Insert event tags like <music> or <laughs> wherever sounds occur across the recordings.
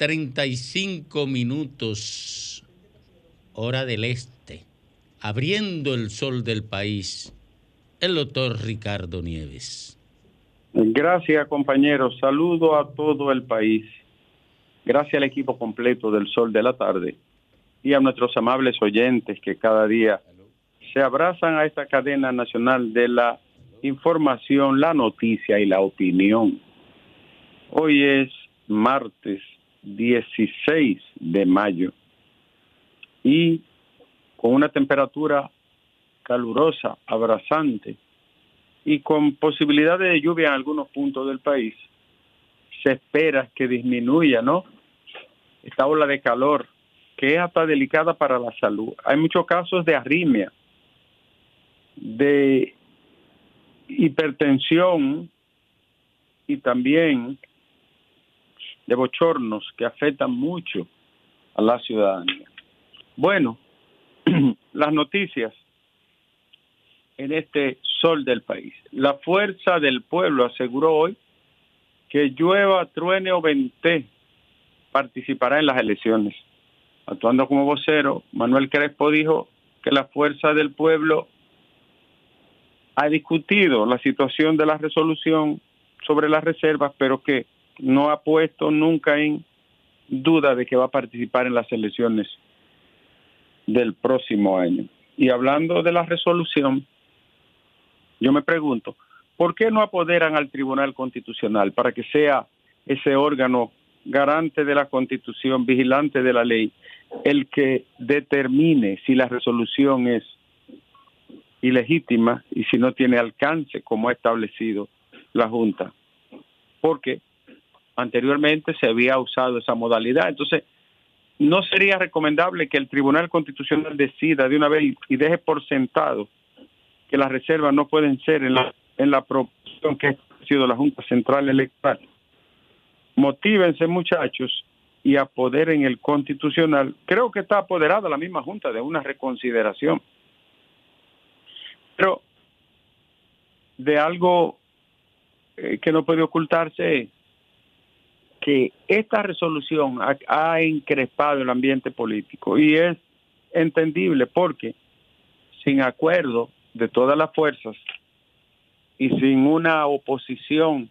A las 2.35 minutos, hora del este, abriendo el sol del país, el doctor Ricardo Nieves. Gracias, compañeros. Saludo a todo el país. Gracias al equipo completo del Sol de la Tarde y a nuestros amables oyentes que cada día se abrazan a esta cadena nacional de la información, la noticia y la opinión. Hoy es martes 16 de mayo y con una temperatura calurosa, abrazante y con posibilidad de lluvia en algunos puntos del país, se espera que disminuya, ¿no? Esta ola de calor que es hasta delicada para la salud. Hay muchos casos de arritmia, de hipertensión y también de bochornos que afectan mucho a la ciudadanía. Bueno, <clears throat> las noticias en este sol del país. La fuerza del pueblo aseguró hoy que llueva, truene o vente participará en las elecciones. Actuando como vocero, Manuel Crespo dijo que la fuerza del pueblo ha discutido la situación de la resolución sobre las reservas, pero que no ha puesto nunca en duda de que va a participar en las elecciones del próximo año. Y hablando de la resolución, yo me pregunto, ¿por qué no apoderan al Tribunal Constitucional para que sea ese órgano garante de la Constitución, vigilante de la ley, el que determine si la resolución es ilegítima y si no tiene alcance como ha establecido la Junta? Porque anteriormente se había usado esa modalidad. Entonces, no sería recomendable que el Tribunal Constitucional decida de una vez y deje por sentado que las reservas no pueden ser en la, en la proporción que ha sido la Junta Central Electoral. Motívense muchachos y apoderen el constitucional. Creo que está apoderada la misma Junta de una reconsideración. Pero de algo eh, que no puede ocultarse que esta resolución ha, encrespado el ambiente político y es entendible porque sin acuerdo de todas las fuerzas y sin una oposición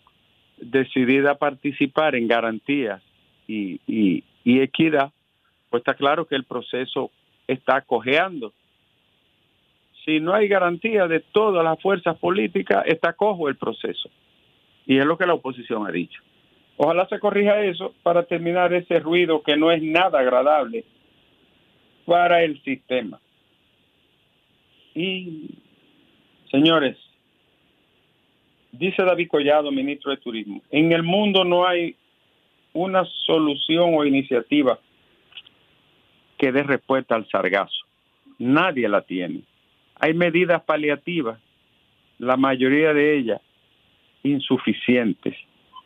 decidida a participar en garantías y, y, equidad, pues está claro que el proceso está cojeando. Si no hay garantía de todas las fuerzas políticas, está cojo el proceso. Y es lo que la oposición ha dicho. Ojalá se corrija eso para terminar ese ruido que no es nada agradable para el sistema. Y Señores, dice David Collado, ministro de Turismo, en el mundo no hay una solución o iniciativa que dé respuesta al sargazo. Nadie la tiene. Hay medidas paliativas, la mayoría de ellas insuficientes.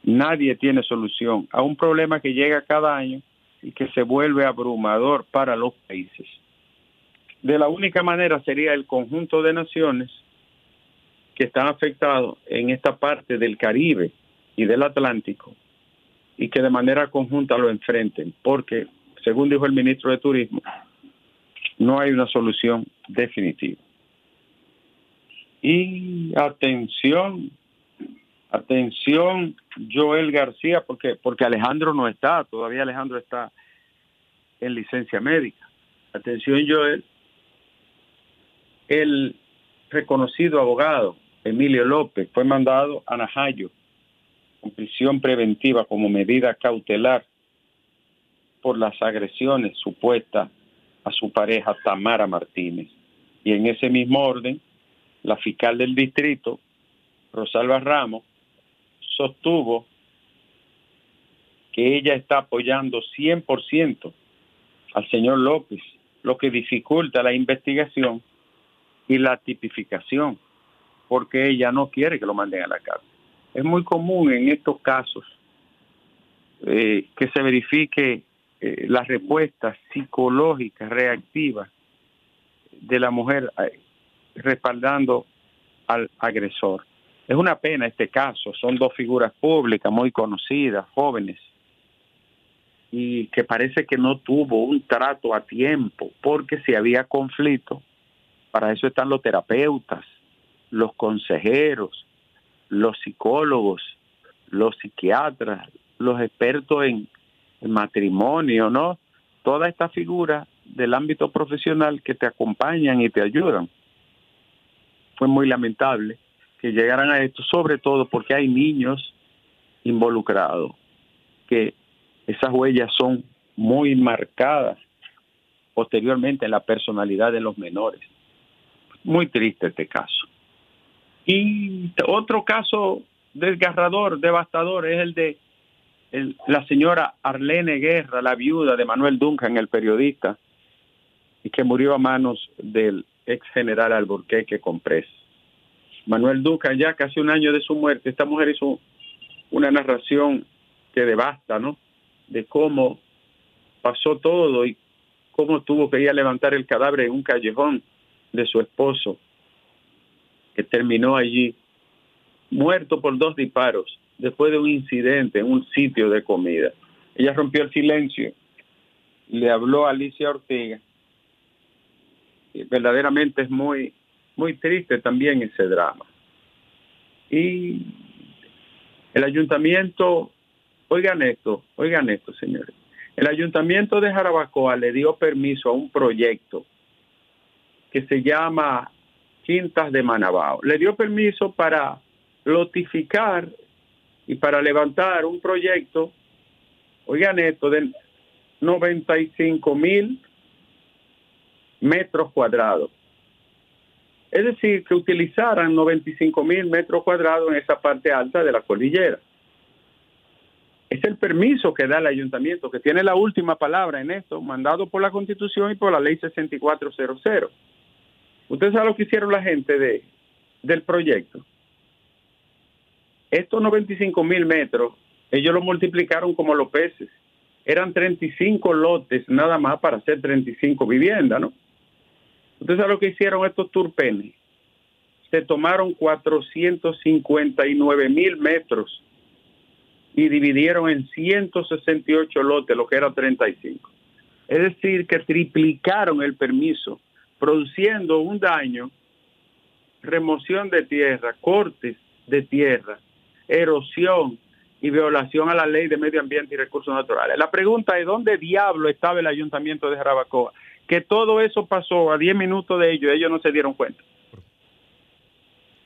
Nadie tiene solución a un problema que llega cada año y que se vuelve abrumador para los países. De la única manera sería el conjunto de naciones que están afectados en esta parte del Caribe y del Atlántico y que de manera conjunta lo enfrenten, porque, según dijo el ministro de Turismo, no hay una solución definitiva. Y atención, atención, Joel García, porque, porque Alejandro no está, todavía Alejandro está en licencia médica. Atención, Joel, el reconocido abogado Emilio López fue mandado a Najayo con prisión preventiva como medida cautelar por las agresiones supuestas a su pareja Tamara Martínez. Y en ese mismo orden, la fiscal del distrito, Rosalba Ramos, sostuvo que ella está apoyando 100% al señor López, lo que dificulta la investigación y la tipificación porque ella no quiere que lo manden a la cárcel. Es muy común en estos casos eh, que se verifique eh, la respuesta psicológica reactiva de la mujer eh, respaldando al agresor. Es una pena este caso, son dos figuras públicas muy conocidas, jóvenes, y que parece que no tuvo un trato a tiempo, porque si había conflicto, para eso están los terapeutas, los consejeros, los psicólogos, los psiquiatras, los expertos en, matrimonio, ¿no? Toda esta figura del ámbito profesional que te acompañan y te ayudan. Fue muy lamentable que llegaran a esto, sobre todo porque hay niños involucrados, que esas huellas son muy marcadas posteriormente en la personalidad de los menores. Muy triste este caso. Y otro caso desgarrador, devastador, es el de la señora Arlene Guerra, la viuda de Manuel Duncan, el periodista, y que murió a manos del ex general Alburquerque Comprés. Manuel Duncan, ya casi un año de su muerte, esta mujer hizo una narración que devasta, ¿no? De cómo pasó todo y cómo tuvo que ir a levantar el cadáver en un callejón de su esposo, que terminó allí muerto por dos disparos después de un incidente en un sitio de comida. Ella rompió el silencio, le habló a Alicia Ortega. Y verdaderamente es muy, muy triste también ese drama. Y el ayuntamiento, oigan esto, oigan esto, señores. El ayuntamiento de Jarabacoa le dio permiso a un proyecto que se llama Quintas de Manabao. Le dio permiso para lotificar y para levantar un proyecto, oigan esto, de 95 mil metros cuadrados. Es decir, que utilizaran 95 mil metros cuadrados en esa parte alta de la cordillera. Es el permiso que da el ayuntamiento, que tiene la última palabra en esto, mandado por la Constitución y por la ley 6400. Ustedes saben lo que hicieron la gente de, del proyecto estos 95 mil metros, ellos lo multiplicaron como los peces. Eran 35 lotes nada más para hacer 35 viviendas, ¿no? Ustedes saben lo que hicieron estos turpenes. Se tomaron 459 mil metros y dividieron en 168 lotes, lo que era 35. Es decir, que triplicaron el permiso, produciendo un daño, remoción de tierra, cortes de tierra, erosión y violación a la ley de medio ambiente y recursos naturales. La pregunta es, ¿dónde diablo estaba el ayuntamiento de Jarabacoa? Que todo eso pasó a 10 minutos de ellos, ellos no se dieron cuenta.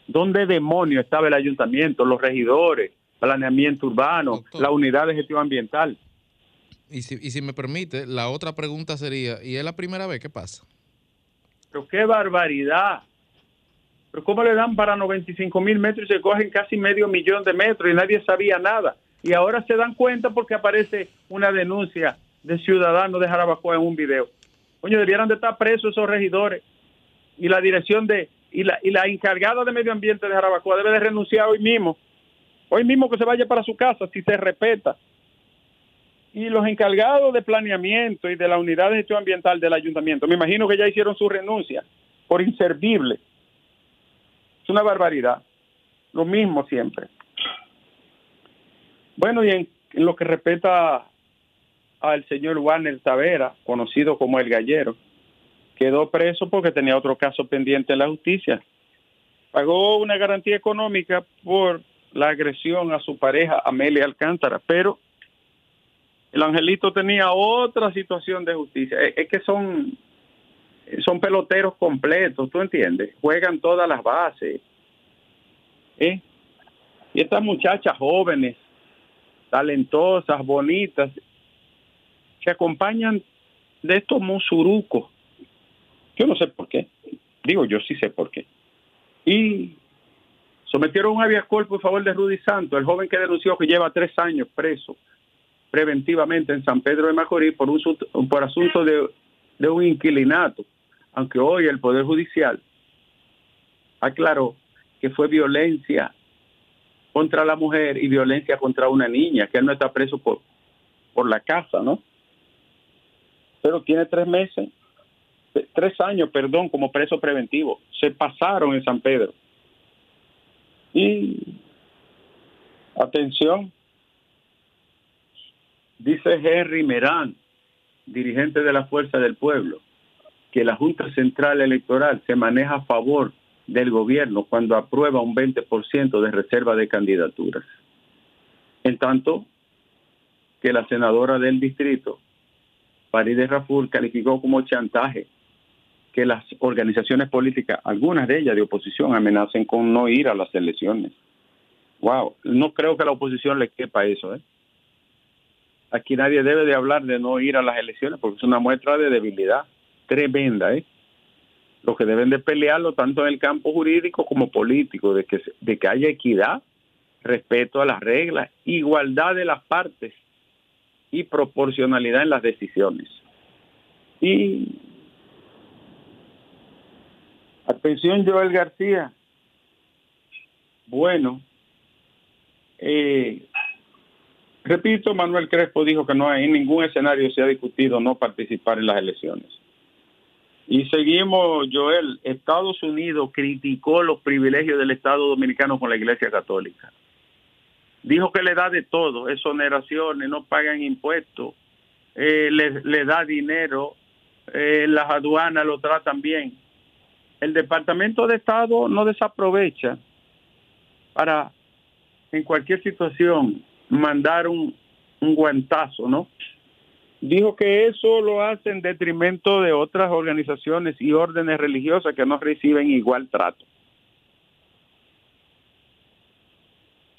¿Dónde demonio estaba el ayuntamiento, los regidores, planeamiento urbano, la unidad de gestión ambiental? Y si, y si me permite, la otra pregunta sería, ¿y es la primera vez que pasa? Pero qué barbaridad. Pero ¿cómo le dan para 95 mil metros y se cogen casi medio millón de metros y nadie sabía nada? Y ahora se dan cuenta porque aparece una denuncia de ciudadanos de Jarabacoa en un video. Coño, debieran de estar presos esos regidores y la dirección de y la, y la encargada de medio ambiente de Jarabacoa debe de renunciar hoy mismo. Hoy mismo que se vaya para su casa si se respeta. Y los encargados de planeamiento y de la unidad de gestión ambiental del ayuntamiento, me imagino que ya hicieron su renuncia por inservible es una barbaridad. Lo mismo siempre. Bueno, y en, lo que respecta al señor Warner Tavera, conocido como el gallero, quedó preso porque tenía otro caso pendiente en la justicia. Pagó una garantía económica por la agresión a su pareja Amelia Alcántara, pero el angelito tenía otra situación de justicia. Es que son son peloteros completos, ¿tú entiendes? Juegan todas las bases. ¿eh? Y estas muchachas jóvenes, talentosas, bonitas, se acompañan de estos musurucos. Yo no sé por qué. Digo, yo sí sé por qué. Y sometieron un habeas corpus por favor de Rudy Santos, el joven que denunció que lleva tres años preso preventivamente en San Pedro de Macorís por, un, por asunto de, de un inquilinato aunque hoy el Poder Judicial aclaró que fue violencia contra la mujer y violencia contra una niña, que no está preso por, por la casa, ¿no? Pero tiene tres meses, tres años, perdón, como preso preventivo. Se pasaron en San Pedro. Y, atención, Dice Henry Merán, dirigente de la Fuerza del Pueblo, que la Junta Central Electoral se maneja a favor del gobierno cuando aprueba un 20% de reserva de candidaturas. En tanto que la senadora del distrito, Farideh Raful, calificó como chantaje que las organizaciones políticas, algunas de ellas de oposición, amenacen con no ir a las elecciones. Wow, no creo que a la oposición le quepa eso. ¿eh? Aquí nadie debe de hablar de no ir a las elecciones porque es una muestra de debilidad tremenda. ¿eh? Lo que deben de pelearlo tanto en el campo jurídico como político, de que, de que haya equidad, respeto a las reglas, igualdad de las partes y proporcionalidad en las decisiones. Y atención Joel García, bueno, eh, repito, Manuel Crespo dijo que no hay en ningún escenario se ha discutido no participar en las elecciones. Y seguimos, Joel, Estados Unidos criticó los privilegios del Estado Dominicano con la Iglesia Católica. Dijo que le da de todo, exoneraciones, no pagan impuestos, eh, le, da dinero, eh, las aduanas lo tratan bien. El Departamento de Estado no desaprovecha para en cualquier situación mandar un, un guantazo, ¿no? Dijo que eso lo hace en detrimento de otras organizaciones y órdenes religiosas que no reciben igual trato.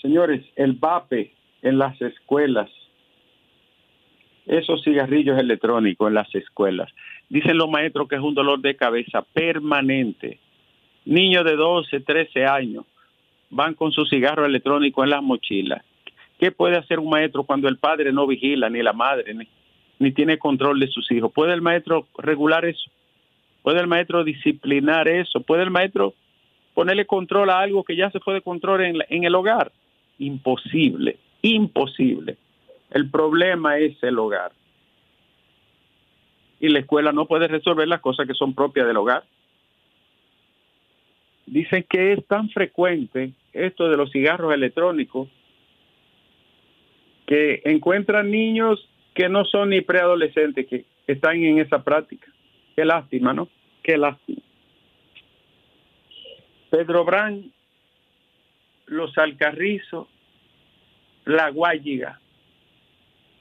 Señores, el vape en las escuelas, esos cigarrillos electrónicos en las escuelas, dicen los maestros que es un dolor de cabeza permanente. Niños de 12, 13 años van con su cigarro electrónico en las mochilas. ¿Qué puede hacer un maestro cuando el padre no vigila, ni la madre, ni, tiene control de sus hijos? ¿Puede el maestro regular eso? ¿Puede el maestro disciplinar eso? ¿Puede el maestro ponerle control a algo que ya se fue de en el hogar? Imposible, imposible. El problema es el hogar. Y la escuela no puede resolver las cosas que son propias del hogar. Dicen que es tan frecuente esto de los cigarros electrónicos que encuentran niños que no son ni preadolescentes que están en esa práctica. Qué lástima, ¿no? Qué lástima. Pedro Brán, los alcarrizos, la guayiga,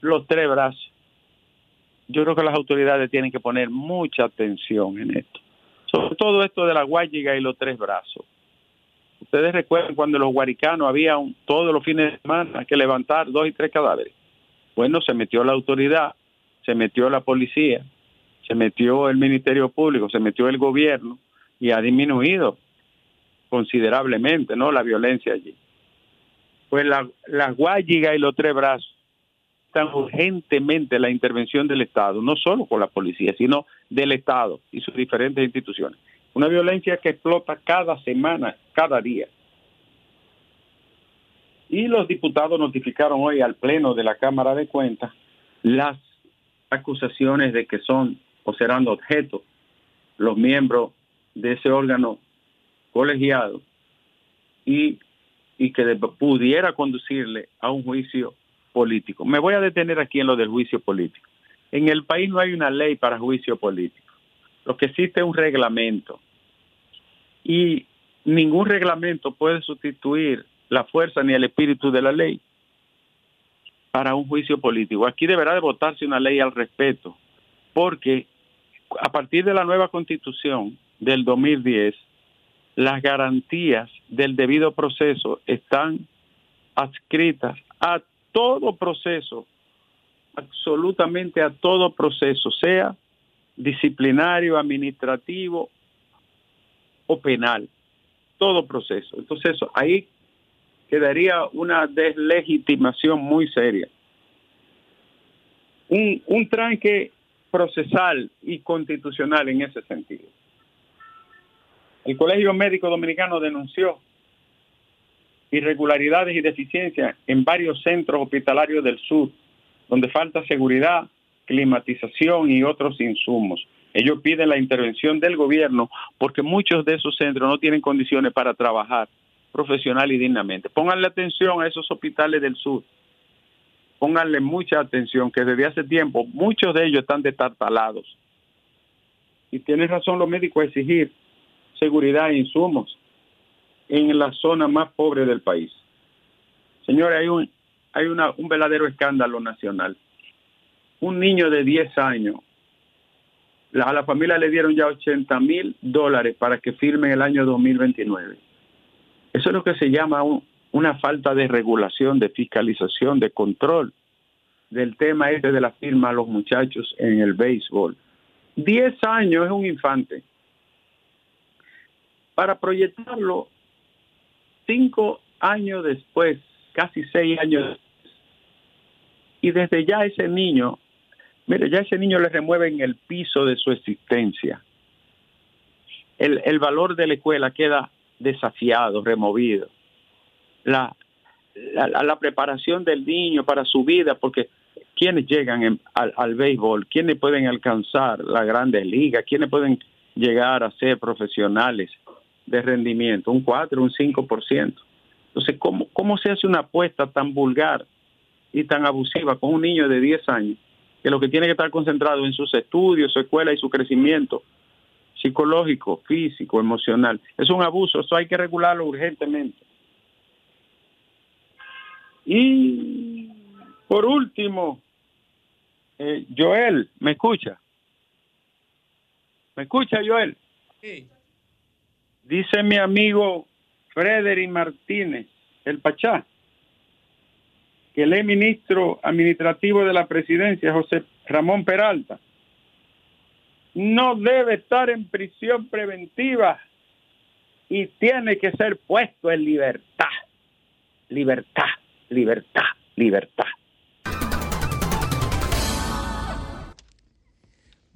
los tres brazos. Yo creo que las autoridades tienen que poner mucha atención en esto. Sobre todo esto de la guayiga y los tres brazos. Ustedes recuerdan cuando los guaricanos había todos los fines de semana que levantar dos y tres cadáveres. Bueno, se metió la autoridad, se metió la policía, se metió el Ministerio Público, se metió el gobierno y ha disminuido considerablemente no la violencia allí. Pues la, la guayiga y los tres brazos están urgentemente la intervención del Estado, no solo con la policía, sino del Estado y sus diferentes instituciones. Una violencia que explota cada semana, cada día. Y los diputados notificaron hoy al Pleno de la Cámara de Cuentas las acusaciones de que son o serán objeto los miembros de ese órgano colegiado y, y que pudiera conducirle a un juicio político. Me voy a detener aquí en lo del juicio político. En el país no hay una ley para juicio político. Lo que existe es un reglamento. Y ningún reglamento puede sustituir la fuerza ni el espíritu de la ley para un juicio político. Aquí deberá de votarse una ley al respeto, porque a partir de la nueva constitución del 2010, las garantías del debido proceso están adscritas a todo proceso, absolutamente a todo proceso, sea disciplinario, administrativo o penal, todo proceso. Entonces ahí quedaría una deslegitimación muy seria. Un, un tranque procesal y constitucional en ese sentido. El Colegio Médico Dominicano denunció irregularidades y deficiencias en varios centros hospitalarios del sur, donde falta seguridad, climatización y otros insumos. Ellos piden la intervención del gobierno porque muchos de esos centros no tienen condiciones para trabajar profesional y dignamente. Pónganle atención a esos hospitales del sur. pónganle mucha atención, que desde hace tiempo muchos de ellos están detartalados. Y tiene razón los médicos a exigir seguridad e insumos en la zona más pobre del país. Señores, hay un, hay una, un verdadero escándalo nacional. Un niño de 10 años, a la familia le dieron ya 80 mil dólares para que firme el año 2029. Eso es lo que se llama una falta de regulación, de fiscalización, de control del tema este de la firma a los muchachos en el béisbol. 10 años es un infante. Para proyectarlo, cinco años después, casi seis años y desde ya ese niño, mire, ya ese niño le remueve en el piso de su existencia. El, valor de la escuela queda desafiado, removido. La, preparación del niño para su vida, porque quienes llegan al, al, béisbol, quienes pueden alcanzar la grandes ligas, quienes pueden llegar a ser profesionales de rendimiento, un 4, un 5%. Entonces, ¿cómo, ¿cómo se hace una apuesta tan vulgar y tan abusiva con un niño de 10 años que lo que tiene que estar concentrado en sus estudios, su escuela y su crecimiento psicológico, físico, emocional? Es un abuso, eso hay que regularlo urgentemente. Y por último, eh, Joel, ¿me escucha? ¿Me escucha, Joel? Sí. Dice mi amigo Frederick Martínez, el Pachá, que el ministro administrativo de la presidencia, José Ramón Peralta, no debe estar en prisión preventiva y tiene que ser puesto en libertad. Libertad, libertad, libertad.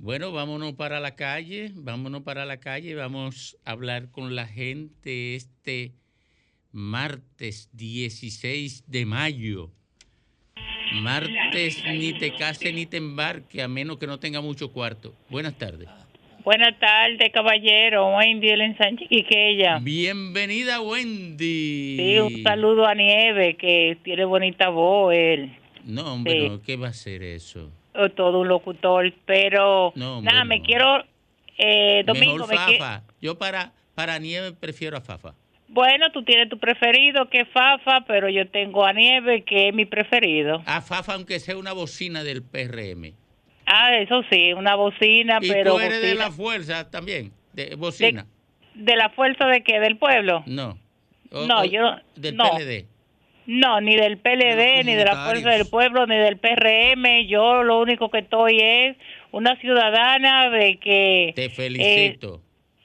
Bueno, vámonos para la calle, vámonos para la calle, vamos a hablar con la gente este martes 16 de mayo. Martes ni te case ni te embarque, a menos que no tenga mucho cuarto. Buenas tardes. Buenas tardes, caballero. Wendy el ensanche Quiqueya. Bienvenida, Wendy. Sí, un saludo a Nieve, que tiene bonita voz él. No, hombre, ¿qué va a ser eso? Todo un locutor, pero nada, me quiero eh, Domingo, Mejor Fafa. Yo para para Nieve prefiero a Fafa. Bueno, tú tienes tu preferido que es Fafa, pero yo tengo a Nieve que es mi preferido. A Fafa aunque sea una bocina del PRM. Ah, eso sí, una bocina, ¿Y pero tú eres de la fuerza también, de bocina. De, la fuerza de qué? Del pueblo. No. no, yo del no. PLD. No, ni del PLD, ni de la Fuerza del Pueblo, ni del PRM. Yo lo único que estoy es una ciudadana de que... Te felicito.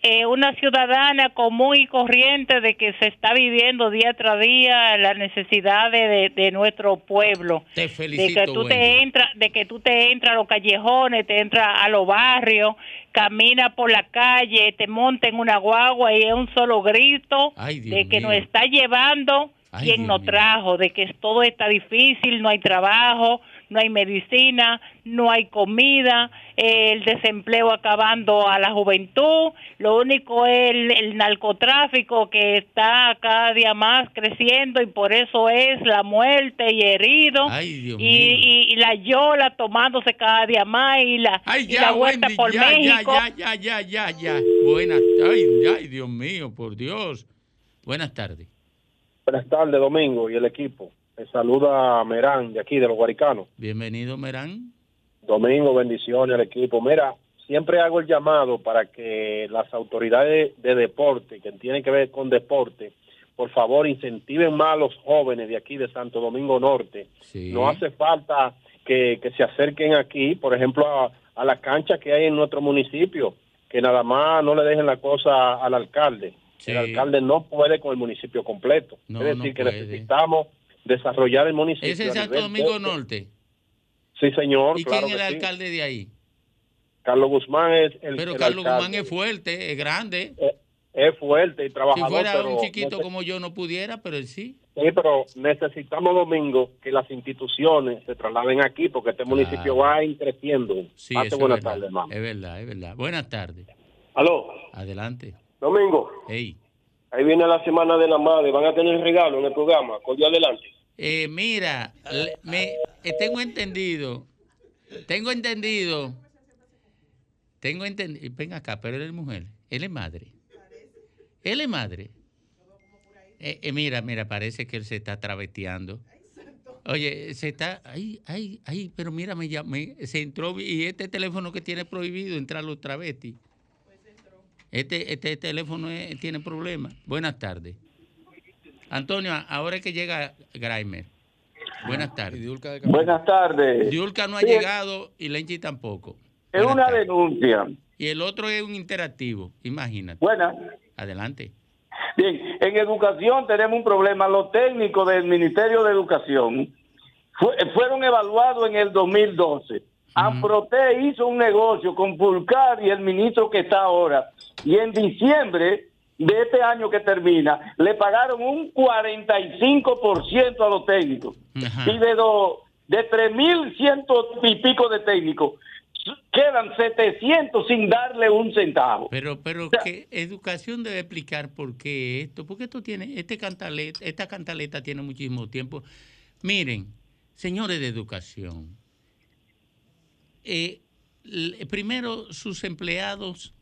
Eh, eh, una ciudadana común y corriente de que se está viviendo día tras día las necesidades de, nuestro pueblo. Te felicito. De que tú te entras, de que tú te entras a los callejones, te entras a los barrios, caminas por la calle, te montas en una guagua y es un solo grito de que nos está llevando quien nos trajo, de que todo está difícil, no hay trabajo, no hay medicina, no hay comida, el desempleo acabando a la juventud, lo único es el, narcotráfico que está cada día más creciendo y por eso es la muerte y herido y, y, la yola tomándose cada día más y la, vuelta por México. Ya, ya, ya, ya, ya. Buenas, ay, ay, Dios mío, por Dios. Buenas tardes. Buenas tardes, Domingo, y el equipo. Me saluda Merán, de aquí, de los Guaricanos. Bienvenido, Merán. Domingo, bendiciones al equipo. Mira, siempre hago el llamado para que las autoridades de deporte, que tienen que ver con deporte, por favor, incentiven más a los jóvenes de aquí de Santo Domingo Norte. No hace falta que, se acerquen aquí, por ejemplo, a, a la cancha que hay en nuestro municipio, que nada más no le dejen la cosa al alcalde el alcalde no puede con el municipio completo. es decir, que necesitamos desarrollar el municipio. ¿Es en Santo Domingo Norte? Sí, señor. ¿Y quién es el alcalde de ahí? Carlos Guzmán es el Pero Carlos Guzmán es fuerte, es grande. Eh, es, fuerte y trabajador. Si fuera un chiquito como yo no pudiera, pero él sí. Sí, pero necesitamos, Domingo, que las instituciones se trasladen aquí porque este municipio va creciendo. Sí, buenas tardes. Es verdad, es verdad. Buenas tardes. Aló. Adelante. Domingo. Hey. Ahí viene la semana de la madre. Van a tener regalo en el programa. Cordial adelante. Eh, mira, me, eh, tengo entendido, tengo entendido, tengo entendido, ven acá, pero él es mujer, él es madre. Él es madre. Eh, mira, mira, parece que él se está traveteando. Oye, se está, ay, ay, ay, pero mira, me, llamé, se entró y este teléfono que tiene prohibido entrar los travestis. Este, este teléfono tiene problemas. Buenas tardes. Antonio, ahora es que llega Grimer. Buenas tardes. Buenas tardes. Diulca no ha llegado y Lenchi tampoco. Es una denuncia. Y el otro es un interactivo, imagínate. Buenas. Adelante. Bien, en educación tenemos un problema. Los técnicos del Ministerio de Educación fueron evaluados en el 2012. Amprote hizo un negocio con Pulcar y el ministro que está ahora. Y en diciembre de este año que termina, le pagaron un 45% a los técnicos. Y de, do, de 3.100 y pico de técnicos, quedan 700 sin darle un centavo. Pero, pero que educación debe explicar por qué esto, porque esto tiene, este cantaleta, esta cantaleta tiene muchísimo tiempo. Miren, señores de educación, eh, primero sus empleados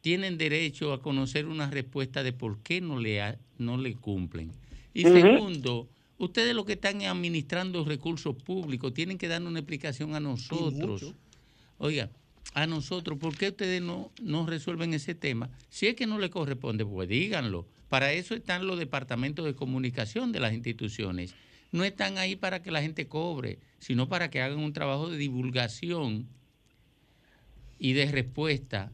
tienen derecho a conocer una respuesta de por qué no le, no le cumplen. Y segundo, ustedes lo que están administrando recursos públicos tienen que dar una explicación a nosotros. Oiga, a nosotros, ¿por qué ustedes no, no resuelven ese tema? Si es que no le corresponde, pues díganlo. Para eso están los departamentos de comunicación de las instituciones. No están ahí para que la gente cobre, sino para que hagan un trabajo de divulgación y de respuesta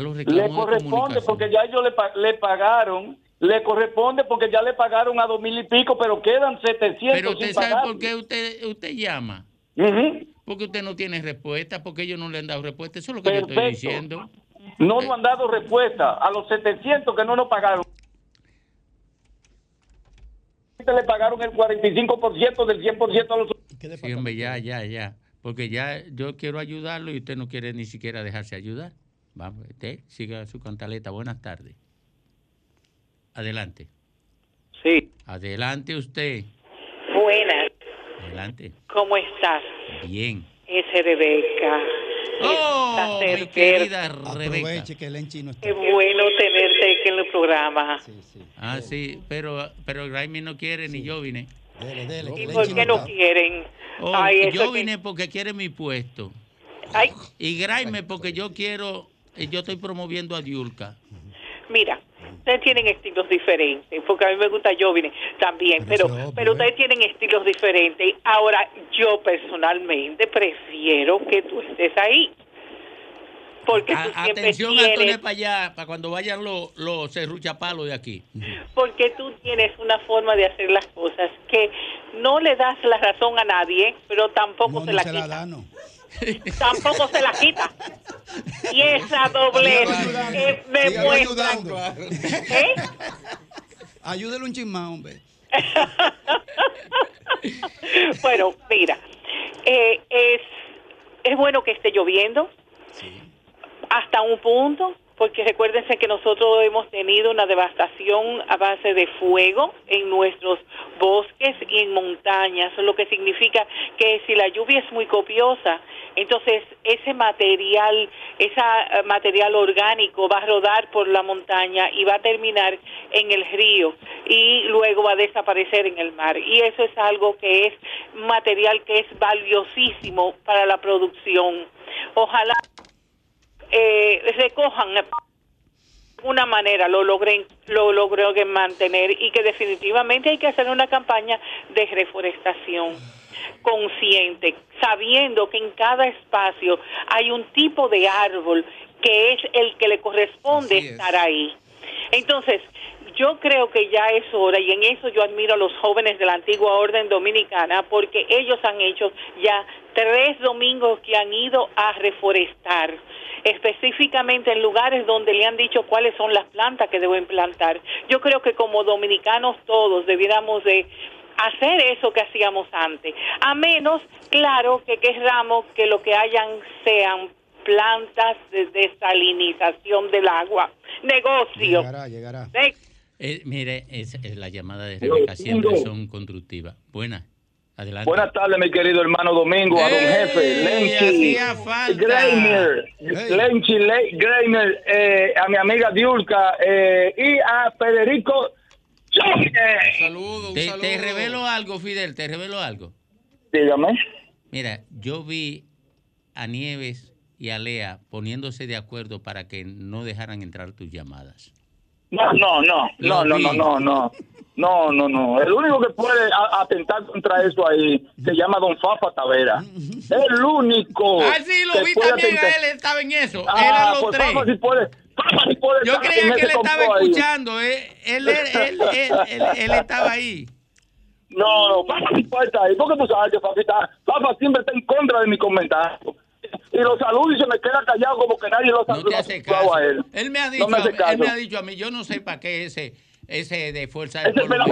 le corresponde porque ya ellos le, pagaron le corresponde porque ya le pagaron a dos mil y pico, pero quedan 700 Pero usted sabe por qué usted, usted llama. Porque usted no tiene respuesta, porque ellos no le han dado respuesta. Eso es lo que yo estoy diciendo. No nos han dado respuesta a los 700 que no nos pagaron. Le pagaron el 45% del 100% a los... Sí, hombre, ya, ya, ya. Porque ya yo quiero ayudarlo y usted no quiere ni siquiera dejarse ayudar. Vamos, usted siga su cantaleta. Buenas tardes. Adelante. Sí. Adelante usted. Buenas. Adelante. ¿Cómo estás? Bien. Es Rebeca. Oh, mi querida Rebeca. que el está. Qué bueno tenerte aquí en el programa. Sí, sí. Ah, sí, pero, pero Raimi no quiere ni yo vine. Dele, dele, ¿Y por qué no, quieren? Oh, yo vine porque quiere mi puesto. Ay. Y Graime porque yo quiero yo estoy promoviendo a Diulca. Mira, ustedes tienen estilos diferentes, porque a mí me gusta Jovine también, pero, pero, ustedes tienen estilos diferentes. Ahora, yo personalmente prefiero que tú estés ahí. Porque tú siempre atención, tienes, para allá, para cuando vayan los, los serruchapalos de aquí. Porque tú tienes una forma de hacer las cosas que no le das la razón a nadie, pero tampoco se la quitas <laughs> tampoco se la quita. Y esa doblez eh, <laughs> me muestra. ¿Eh? Ayúdelo un chismán, hombre. <laughs> bueno, mira, eh, es, es bueno que esté lloviendo hasta un punto porque recuérdense que nosotros hemos tenido una devastación a base de fuego en nuestros bosques y en montañas, lo que significa que si la lluvia es muy copiosa, entonces ese material, ese eh, material orgánico va a rodar por la montaña y va a terminar en el río y luego va a desaparecer en el mar. Y eso es algo que es material que es valiosísimo para la producción. Ojalá recojan una manera lo logren lo logren mantener y que definitivamente hay que hacer una campaña de reforestación consciente, sabiendo que en cada espacio hay un tipo de árbol que es el que le corresponde estar ahí. Entonces, yo creo que ya es hora y en eso yo admiro a los jóvenes de la antigua orden dominicana porque ellos han hecho ya tres domingos que han ido a reforestar específicamente en lugares donde le han dicho cuáles son las plantas que deben plantar. Yo creo que como dominicanos todos debiéramos de hacer eso que hacíamos antes, a menos, claro, que querramos que lo que hayan sean plantas de desalinización del agua. Negocio. Llegará, llegará. Eh, mire, es, es la llamada de Rebeca siempre son constructivas. Buenas. Adelante. Buenas tardes, mi querido hermano Domingo, a don jefe, Lenchi Greiner, Lenchi Greiner, eh, a mi amiga Diulka eh, y a Federico Saludos. Te, te revelo algo, Fidel, te revelo algo. Dígame. Mira, yo vi a Nieves y a Lea poniéndose de acuerdo para que no dejaran entrar tus llamadas. No, no, no, no, no, no, no, no. No, no, no. El único que puede atentar contra eso ahí se llama Don Fafa Tavera. El único. Ah, sí, lo vi también a él, estaba en eso. Ah, Eran los pues tres. Fafa sí puede, puede Yo creía que él estaba escuchando. Eh. Él, él, él, él, estaba ahí. No, no, Fafa sí puede estar ahí. Porque tú sabes que Fafa, está, Fafa siempre está en contra de mi comentario y lo saludo y se me queda callado como que nadie lo saluda a él. Él me ha dicho, a, él me ha dicho a mí, yo no sé para qué ese ese de fuerza de pueblo.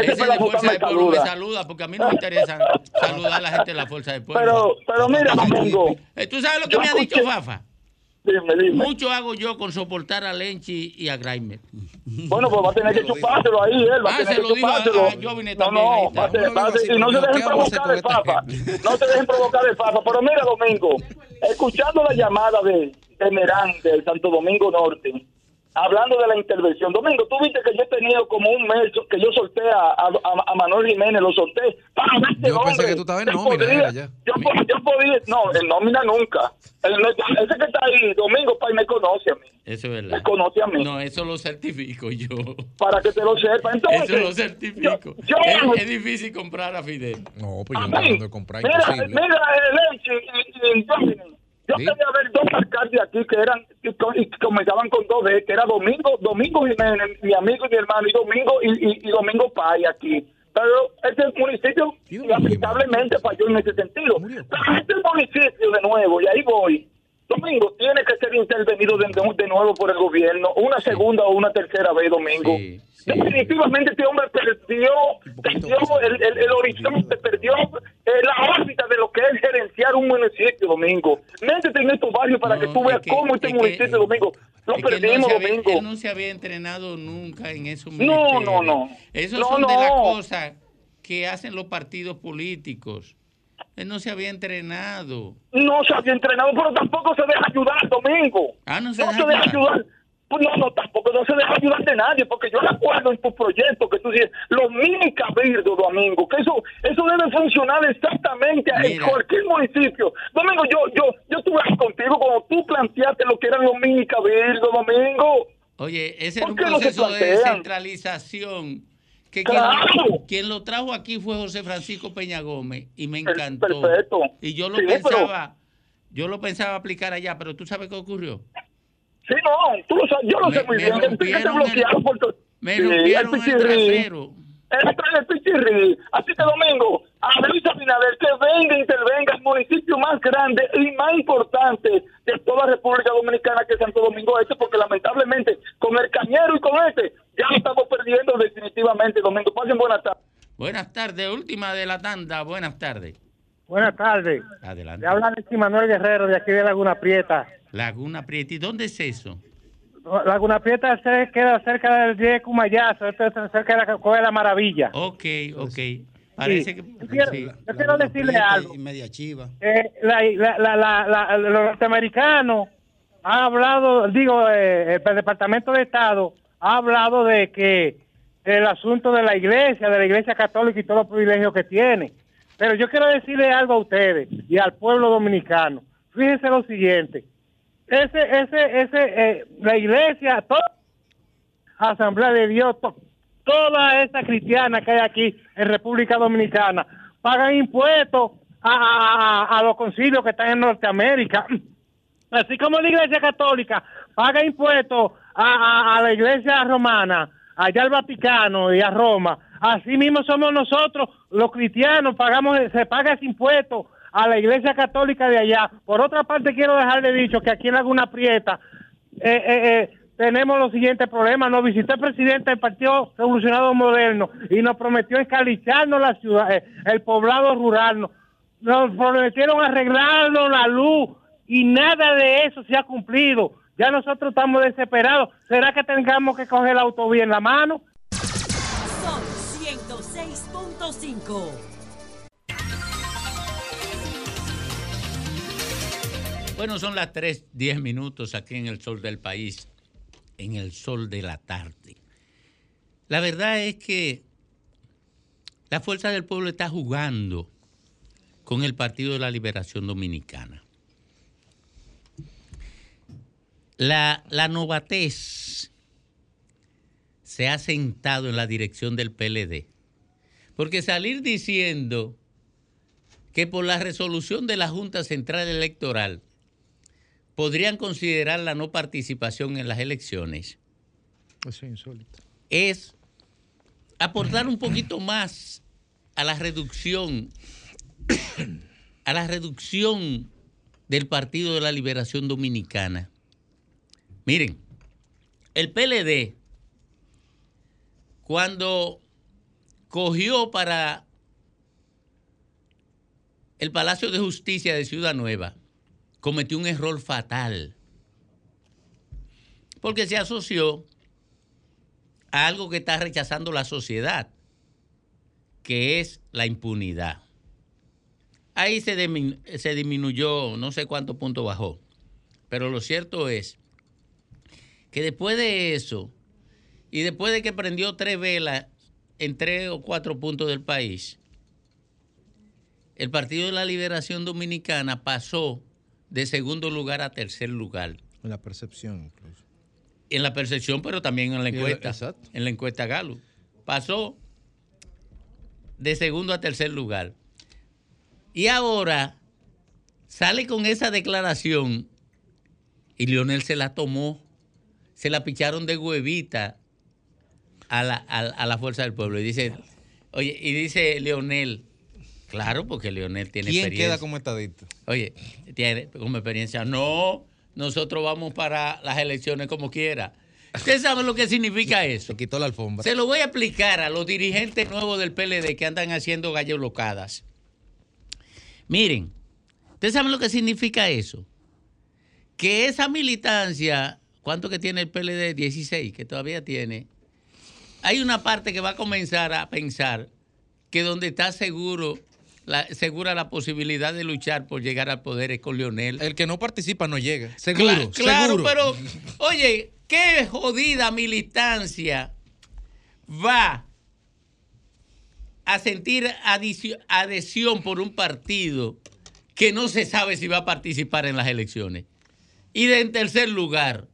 ese, ese de fuerza de pueblo me saluda porque a mí no me interesa <laughs> saludar a la gente de la fuerza de pueblo. Pero, pero mira, <laughs> Domingo. Eh, ¿Tú sabes lo que me ha dicho Fafa? Dime, dime. Mucho hago yo con soportar a Lenchi y a Grimer. Bueno, pues va a tener que chupárselo ahí, él. Va a ah, tener que chupárselo. yo vine no, no, va a tener, va a y no se dejen provocar de Fafa. No se dejen provocar de Fafa. Pero mira, Domingo, escuchando la llamada de, de Merán, del Santo Domingo Norte, hablando de la intervención. Domingo, tú viste que yo he tenido como un mes que yo solté a, a, Manuel Jiménez, lo solté para este Yo pensé que tú estabas en nómina. yo, yo, podía, no, en nómina nunca. ese que está ahí, Domingo, para me conoce a mí. Eso es verdad. Me conoce a mí. No, eso lo certifico yo. Para que te lo sepa. Entonces, eso lo certifico. es, difícil comprar a Fidel. No, pues yo no de comprar. Mira, mira, el y, y, y yo quería ver dos alcaldes aquí que eran y comenzaban con dos D, que era Domingo, Domingo Jiménez, mi amigo y mi hermano, y Domingo y, Domingo Pay aquí. Pero este municipio lamentablemente falló en ese sentido. Pero este municipio de nuevo, y ahí voy, Domingo, tiene que ser intervenido de, de nuevo por el gobierno, una segunda o una tercera vez, Domingo. Definitivamente este hombre perdió, perdió el, el, horizonte, perdió eh, la órbita de lo que es gerenciar un municipio, Domingo. Métete en estos barrios para que tú veas cómo este municipio, Domingo, lo perdimos, no Domingo. Él no se había entrenado nunca en esos No, no, no. Esas son de las cosas que hacen los partidos políticos. Él no se había entrenado. No se había entrenado, pero tampoco se deja ayudar, Domingo. Ah, no se, no deja, se deja ayudar. Pues no, no, tampoco no se deja ayudar de nadie, porque yo recuerdo en tu proyecto que tú dices, los mini cabildos, Domingo, que eso eso debe funcionar exactamente en cualquier municipio. Domingo, yo yo yo estuve contigo cuando tú planteaste lo que eran los mini cabildos, Domingo. Oye, ese es un proceso de descentralización que quien, lo trajo aquí fue José Francisco Peña Gómez y me encantó. Perfecto. Y yo lo pensaba, yo lo pensaba aplicar allá, pero tú sabes qué ocurrió. Sí, no, tú lo sabes, yo lo sé muy bien. Rompieron el, por me rompieron el, trasero. El, pichirri. Así que Domingo, a Luis Abinader que venga, intervenga el municipio más grande y más importante de toda la República Dominicana que es Santo Domingo Este, porque lamentablemente con el cañero y con este ya estamos perdiendo definitivamente, Domingo. Pasen buenas tardes. Buenas tardes, última de la tanda. Buenas tardes. Buenas tardes. Adelante. Le habla Manuel Guerrero de aquí de Laguna Prieta. Laguna Prieta. ¿Y dónde es eso? Laguna Prieta se queda cerca del Diego Cumayazo, esto es cerca de la Cueva de la Maravilla. Ok, ok. Parece que. Yo quiero, decirle algo. media chiva. Eh, la, la, la, los norteamericanos han hablado, digo, eh, el Departamento de Estado ha hablado de que el asunto de la iglesia, de la iglesia católica y todos los privilegios que tiene. Pero yo quiero decirle algo a ustedes y al pueblo dominicano. Fíjense lo siguiente. Ese, ese, ese, eh, la iglesia, toda Asamblea de Dios, toda esa cristiana que hay aquí en República Dominicana, pagan impuestos a, a, los concilios que están en Norteamérica. <clears throat> Así como la iglesia católica paga impuestos a, a, la iglesia romana, allá al Vaticano y a Roma. Así mismo somos nosotros, los cristianos, pagamos, se paga ese impuesto a la iglesia católica de allá. Por otra parte, quiero dejarle dicho que aquí en Laguna Prieta eh, eh, eh, tenemos los siguientes problemas. Nos visitó el presidente del Partido Revolucionario Moderno y nos prometió escalicharnos la ciudad, el poblado rural. Nos, prometieron arreglarnos la luz y nada de eso se ha cumplido. Ya nosotros estamos desesperados. ¿Será que tengamos que coger la autovía en la mano? Son 106.5. Bueno, son las 3, 10 minutos aquí en el sol del país, en el sol de la tarde. La verdad es que la Fuerza del Pueblo está jugando con el Partido de la Liberación Dominicana. La, la novatez se ha sentado en la dirección del PLD. Porque salir diciendo que por la resolución de la Junta Central Electoral podrían considerar la no participación en las elecciones Eso es insólito. es aportar un poquito más a la reducción a la reducción del Partido de la Liberación Dominicana. Miren, el PLD cuando cogió para el Palacio de Justicia de Ciudad Nueva, cometió un error fatal. Porque se asoció a algo que está rechazando la sociedad, que es la impunidad. Ahí se, se disminuyó, no sé cuántos puntos bajó, pero lo cierto es que después de eso, y después de que prendió tres velas en tres o cuatro puntos del país, el Partido de la Liberación Dominicana pasó de segundo lugar a tercer lugar. En la percepción, incluso. En la percepción, pero también en la encuesta. exacto. En la encuesta Galo. Pasó de segundo a tercer lugar. Y ahora sale con esa declaración y Lionel se la tomó. Se la picharon de huevita a la, a, a la fuerza del pueblo. Y dice, oye, y dice Leonel, claro, porque Leonel tiene ¿Quién experiencia. queda como estadista? Oye, tiene como experiencia. No, nosotros vamos para las elecciones como quiera. ¿Usted sabe lo que significa eso? Se quitó la alfombra. Se lo voy a explicar a los dirigentes nuevos del PLD que andan haciendo gallo locadas. Miren, ¿ustedes saben lo que significa eso? Que esa militancia, ¿cuánto que tiene el PLD? 16, que todavía tiene. Hay una parte que va a comenzar a pensar que donde está seguro, la, segura la posibilidad de luchar por llegar al poder es con Leonel. El que no participa no llega. Seguro, Cla- claro, seguro. pero, oye, qué jodida militancia va a sentir adhesión por un partido que no se sabe si va a participar en las elecciones. Y de en tercer lugar,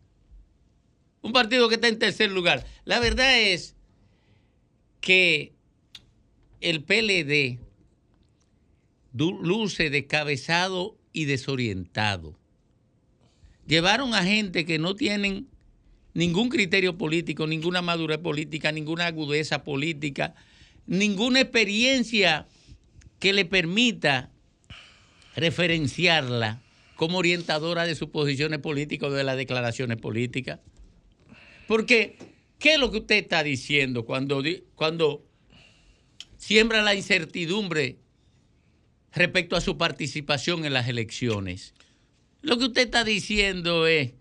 un partido que está en tercer lugar. La verdad es que el PLD luce descabezado y desorientado llevaron a gente que no tienen ningún criterio político, ninguna madurez política, ninguna agudeza política, ninguna experiencia que le permita referenciarla como orientadora de sus posiciones políticas o de las declaraciones políticas. Porque, ¿qué es lo que usted está diciendo cuando, cuando siembra la incertidumbre respecto a su participación en las elecciones? Lo que usted está diciendo es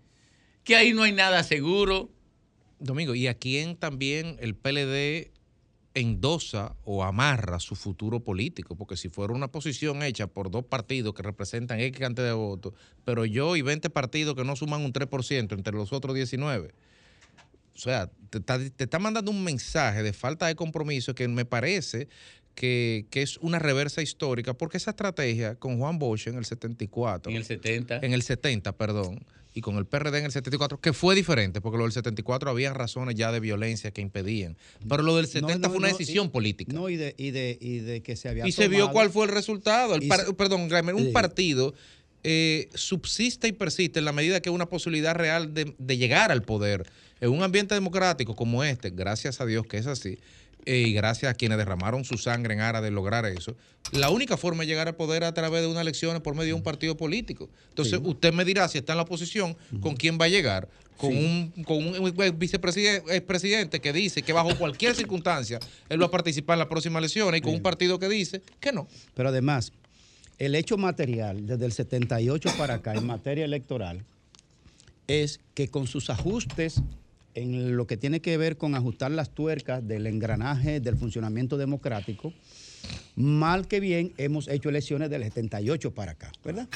que ahí no hay nada seguro. Domingo, ¿y a quién también el PLD endosa o amarra su futuro político? Porque si fuera una posición hecha por dos partidos que representan X cantidad de votos, pero yo y 20 partidos que no suman un 3% entre los otros 19. O sea, te está, te está mandando un mensaje de falta de compromiso que me parece que, que es una reversa histórica, porque esa estrategia con Juan Bosch en el 74, En el 70. en el 70, perdón, y con el PRD en el 74, que fue diferente, porque lo del 74 había razones ya de violencia que impedían. Pero lo del 70 No, no, fue una no, decisión y- política. No, y de, y de, y de que se había Y se vio cuál fue el resultado. El par- se- perdón, un partido eh, subsiste y persiste en la medida que es una posibilidad real de, de llegar al poder. En un ambiente democrático como este, gracias a Dios que es así, eh, y gracias a quienes derramaron su sangre en aras de lograr eso, la única forma de llegar al poder a través de unas elecciones por medio de un partido político. Entonces, usted me dirá si está en la oposición, con quién va a llegar. Con un, con un vicepresidente presidente que dice que bajo cualquier circunstancia él va a participar en las próximas elecciones y con un partido que dice que no. Pero además, el hecho material desde el 78 para acá en materia electoral es que con sus ajustes en lo que tiene que ver con ajustar las tuercas del engranaje del funcionamiento democrático, mal que bien hemos hecho elecciones del 78 para acá, ¿verdad?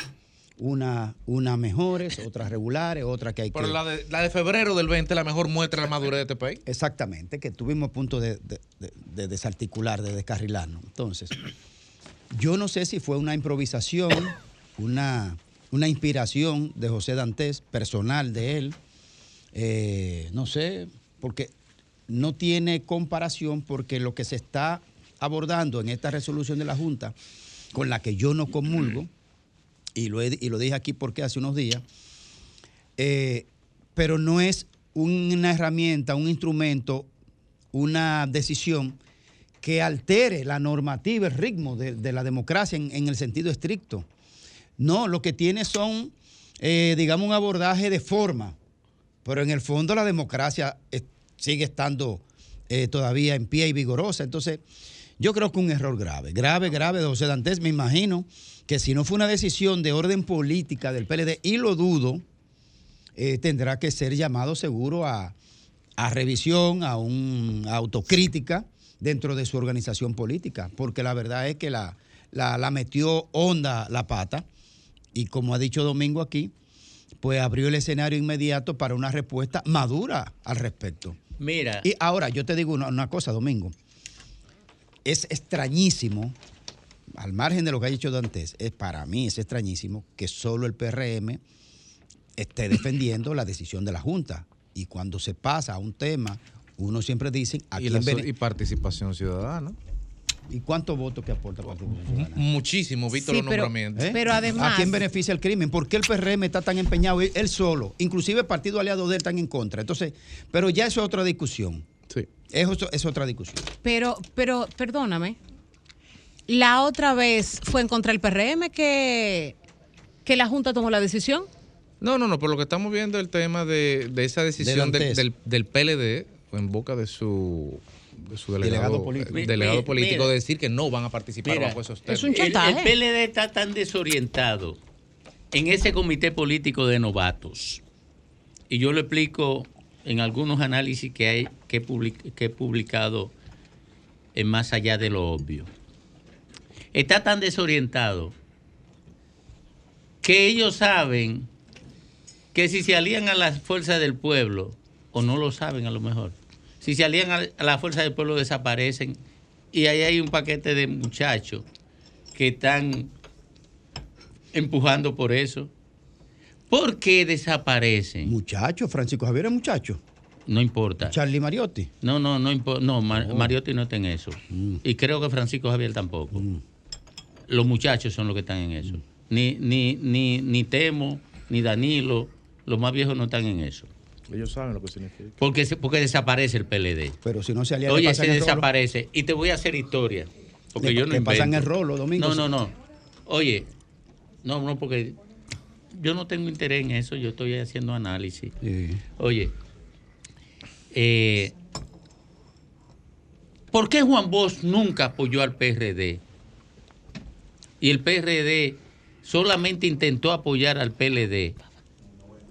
Una, una mejores, otras regulares, otras que hay Pero que... la de, la de febrero del 20 la mejor muestra de la madurez de este país. Exactamente, que tuvimos a punto de, de- de- de desarticular, de descarrilarnos. Entonces, yo no sé si fue una improvisación, una, una inspiración de José Dantes, personal de él, eh, no sé, porque no tiene comparación porque lo que se está abordando en esta resolución de la Junta, con la que yo no comulgo, <clears throat> y lo, he- y lo dije aquí porque hace unos días, eh, pero no es una herramienta, un instrumento, una decisión que altere la normativa, el ritmo de, de la democracia en, en el sentido estricto. No, lo que tiene son, eh, digamos, un abordaje de forma, pero en el fondo la democracia eh, sigue estando eh, todavía en pie y vigorosa. Entonces, yo creo que un error grave, grave, grave de José Dantes. Me imagino que si no fue una decisión de orden política del PLD, y lo dudo, eh, tendrá que ser llamado seguro a, a revisión, a una autocrítica dentro de su organización política, porque la verdad es que la, la, la metió honda la pata y como ha dicho Domingo aquí, pues abrió el escenario inmediato para una respuesta madura al respecto. Mira. Y ahora, yo te digo una, una cosa, Domingo. Es extrañísimo, al margen de lo que ha dicho Dantes, es para mí es extrañísimo que solo el PRM esté defendiendo la decisión de la Junta. Y cuando se pasa a un tema, uno siempre dice a Y, quién la- y participación ciudadana. ¿Y cuántos votos que aporta participación ciudadana? Muchísimo, visto los nombramientos. ¿Eh? ¿A quién beneficia el crimen? ¿Por qué el PRM está tan empeñado él, él solo? Inclusive el partido aliado de él están en contra. Entonces, pero ya eso es otra discusión. Sí. Eso es otra discusión. Pero, pero, perdóname. La otra vez fue en contra del PRM que, que la Junta tomó la decisión. No, no, no, por lo que estamos viendo el tema de, de esa decisión De del, del, del PLD en boca de su, su delegado, Delegado político. eh, delegado Mi- político mira. de decir que no van a participar Mira, bajo esos el- términos. El, PLD está tan desorientado en ese comité político de novatos. Y yo lo explico en algunos análisis que, hay, que, public- que he publicado en Más Allá de lo Obvio. Está tan desorientado que ellos saben que si se alían a las fuerzas del pueblo, o no lo saben a lo mejor, si se alían a a las fuerzas del pueblo desaparecen y ahí hay un paquete de muchachos que están empujando por eso. ¿Por qué desaparecen? Muchacho, Francisco Javier es muchacho. No importa. Charlie Mariotti. No, no, no importa. No, Mar- Oh. Mariotti no está en eso. Y creo que Francisco Javier tampoco. Los muchachos son los que están en eso. Ni, ni, ni, ni Temo, ni Danilo, los más viejos no están en eso. Ellos saben lo que significa. Porque, porque desaparece el PLD. Pero si no se alía, Oye, se desaparece. Y te voy a hacer historia. Porque Le- yo no le pasan el rolo, Domingo. No, no, no. Oye, no, no, porque yo no tengo interés en eso. Yo estoy haciendo análisis. Oye, eh, ¿por qué Juan Bosch nunca apoyó al PRD? Y el PRD solamente intentó apoyar al PLD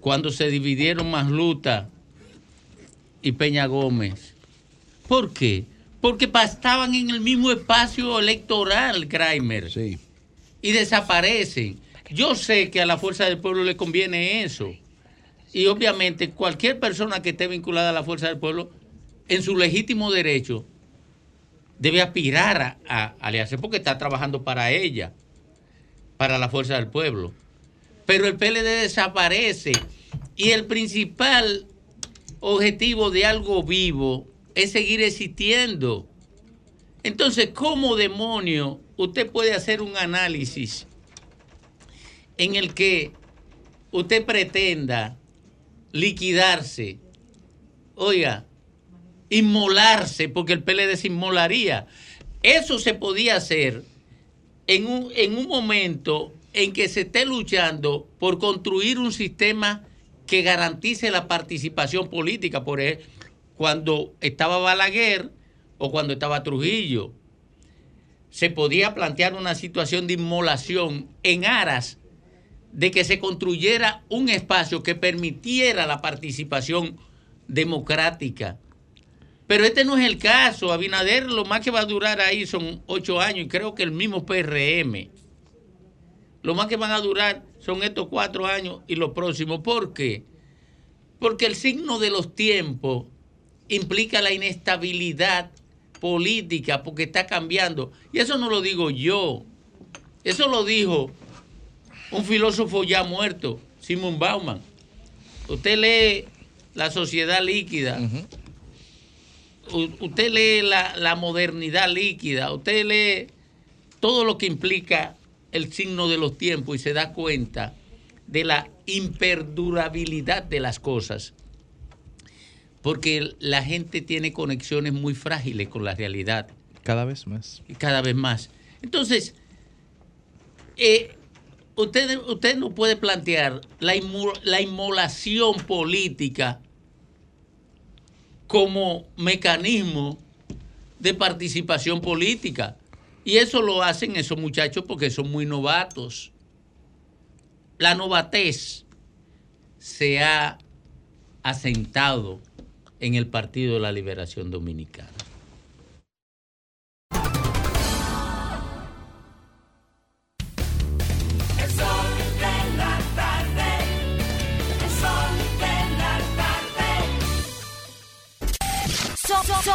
cuando se dividieron Masluta y Peña Gómez. ¿Por qué? Porque estaban en el mismo espacio electoral, Grimer. Y desaparecen. Yo sé que a la fuerza del pueblo le conviene eso. Y obviamente cualquier persona que esté vinculada a la fuerza del pueblo, en su legítimo derecho, debe aspirar a, a aliarse porque está trabajando para ella, para la fuerza del pueblo. Pero el PLD desaparece y el principal objetivo de algo vivo es seguir existiendo. Entonces, ¿cómo demonio usted puede hacer un análisis en el que usted pretenda liquidarse, oiga, inmolarse, porque el PLD se inmolaría? Eso se podía hacer en un, en un momento en que se esté luchando por construir un sistema que garantice la participación política. Por ejemplo, cuando estaba Balaguer o cuando estaba Trujillo, se podía plantear una situación de inmolación en aras de que se construyera un espacio que permitiera la participación democrática. Pero este no es el caso. Abinader lo más que va a durar ahí son ocho años y creo que el mismo PRM. Lo más que van a durar son estos cuatro años y los próximos. ¿Por qué? Porque el signo de los tiempos implica la inestabilidad política porque está cambiando. Y eso no lo digo yo. Eso lo dijo un filósofo ya muerto, Simon Bauman. Usted lee La sociedad líquida, usted lee la, modernidad líquida, usted lee todo lo que implica el signo de los tiempos y se da cuenta de la imperdurabilidad de las cosas. Porque la gente tiene conexiones muy frágiles con la realidad. Cada vez más. Y cada vez más. Entonces, eh, usted, usted no puede plantear la, la inmolación política como mecanismo de participación política. Y eso lo hacen esos muchachos porque son muy novatos. La novatez se ha asentado en el Partido de la Liberación Dominicana.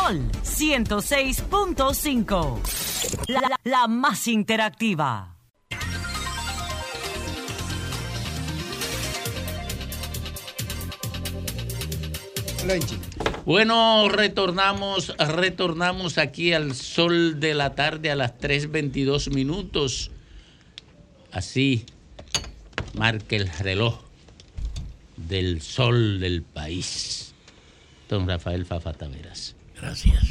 Sol 106.5. La, la, más interactiva. Bueno, retornamos, retornamos aquí al sol de la tarde a las 3.22 minutos. Así marca el reloj del sol del país. Don Rafael Fafa Taveras. Gracias.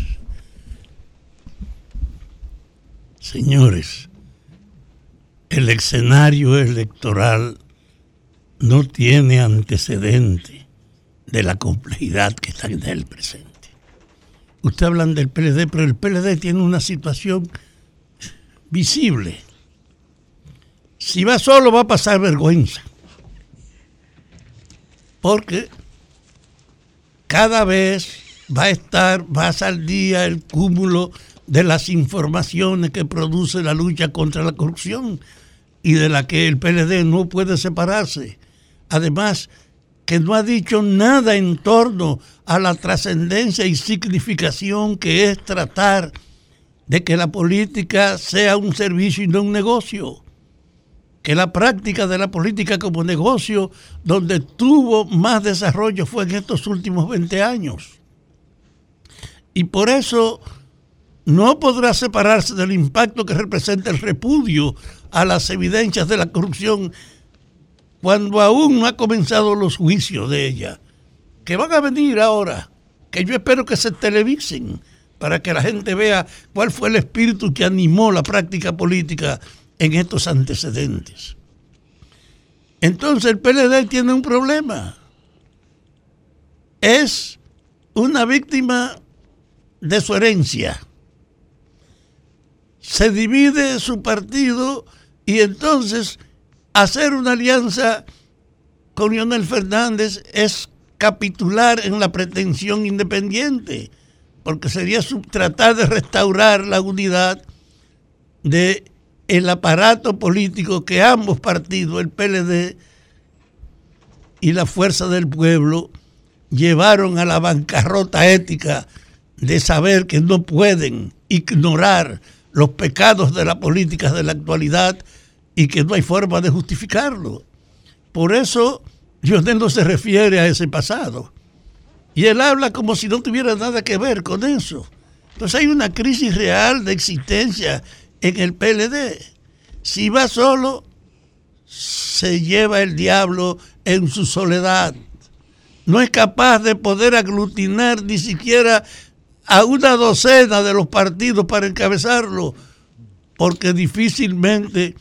Señores, el escenario electoral no tiene antecedente de la complejidad que está en el presente. Usted hablan del PLD, pero el PLD tiene una situación visible. Si va solo va a pasar vergüenza. Porque cada vez va a estar más al día el cúmulo de las informaciones que produce la lucha contra la corrupción y de la que el PLD no puede separarse. Además, que no ha dicho nada en torno a la trascendencia y significación que es tratar de que la política sea un servicio y no un negocio. Que la práctica de la política como negocio, donde tuvo más desarrollo, fue en estos últimos 20 años. Y por eso no podrá separarse del impacto que representa el repudio a las evidencias de la corrupción cuando aún no ha comenzado los juicios de ella, que van a venir ahora, que yo espero que se televisen para que la gente vea cuál fue el espíritu que animó la práctica política en estos antecedentes. Entonces el PLD tiene un problema. Es una víctima de su herencia. Se divide su partido y entonces hacer una alianza con Lionel Fernández es capitular en la pretensión independiente, porque sería tratar de restaurar la unidad de el aparato político que ambos partidos, el PLD y la Fuerza del Pueblo, llevaron a la bancarrota ética de saber que no pueden ignorar los pecados de la política de la actualidad y que no hay forma de justificarlo. Por eso Lionel no se refiere a ese pasado. Y él habla como si no tuviera nada que ver con eso. Entonces hay una crisis real de existencia en el PLD. Si va solo, se lleva el diablo en su soledad. No es capaz de poder aglutinar ni siquiera a una docena de los partidos para encabezarlo, porque difícilmente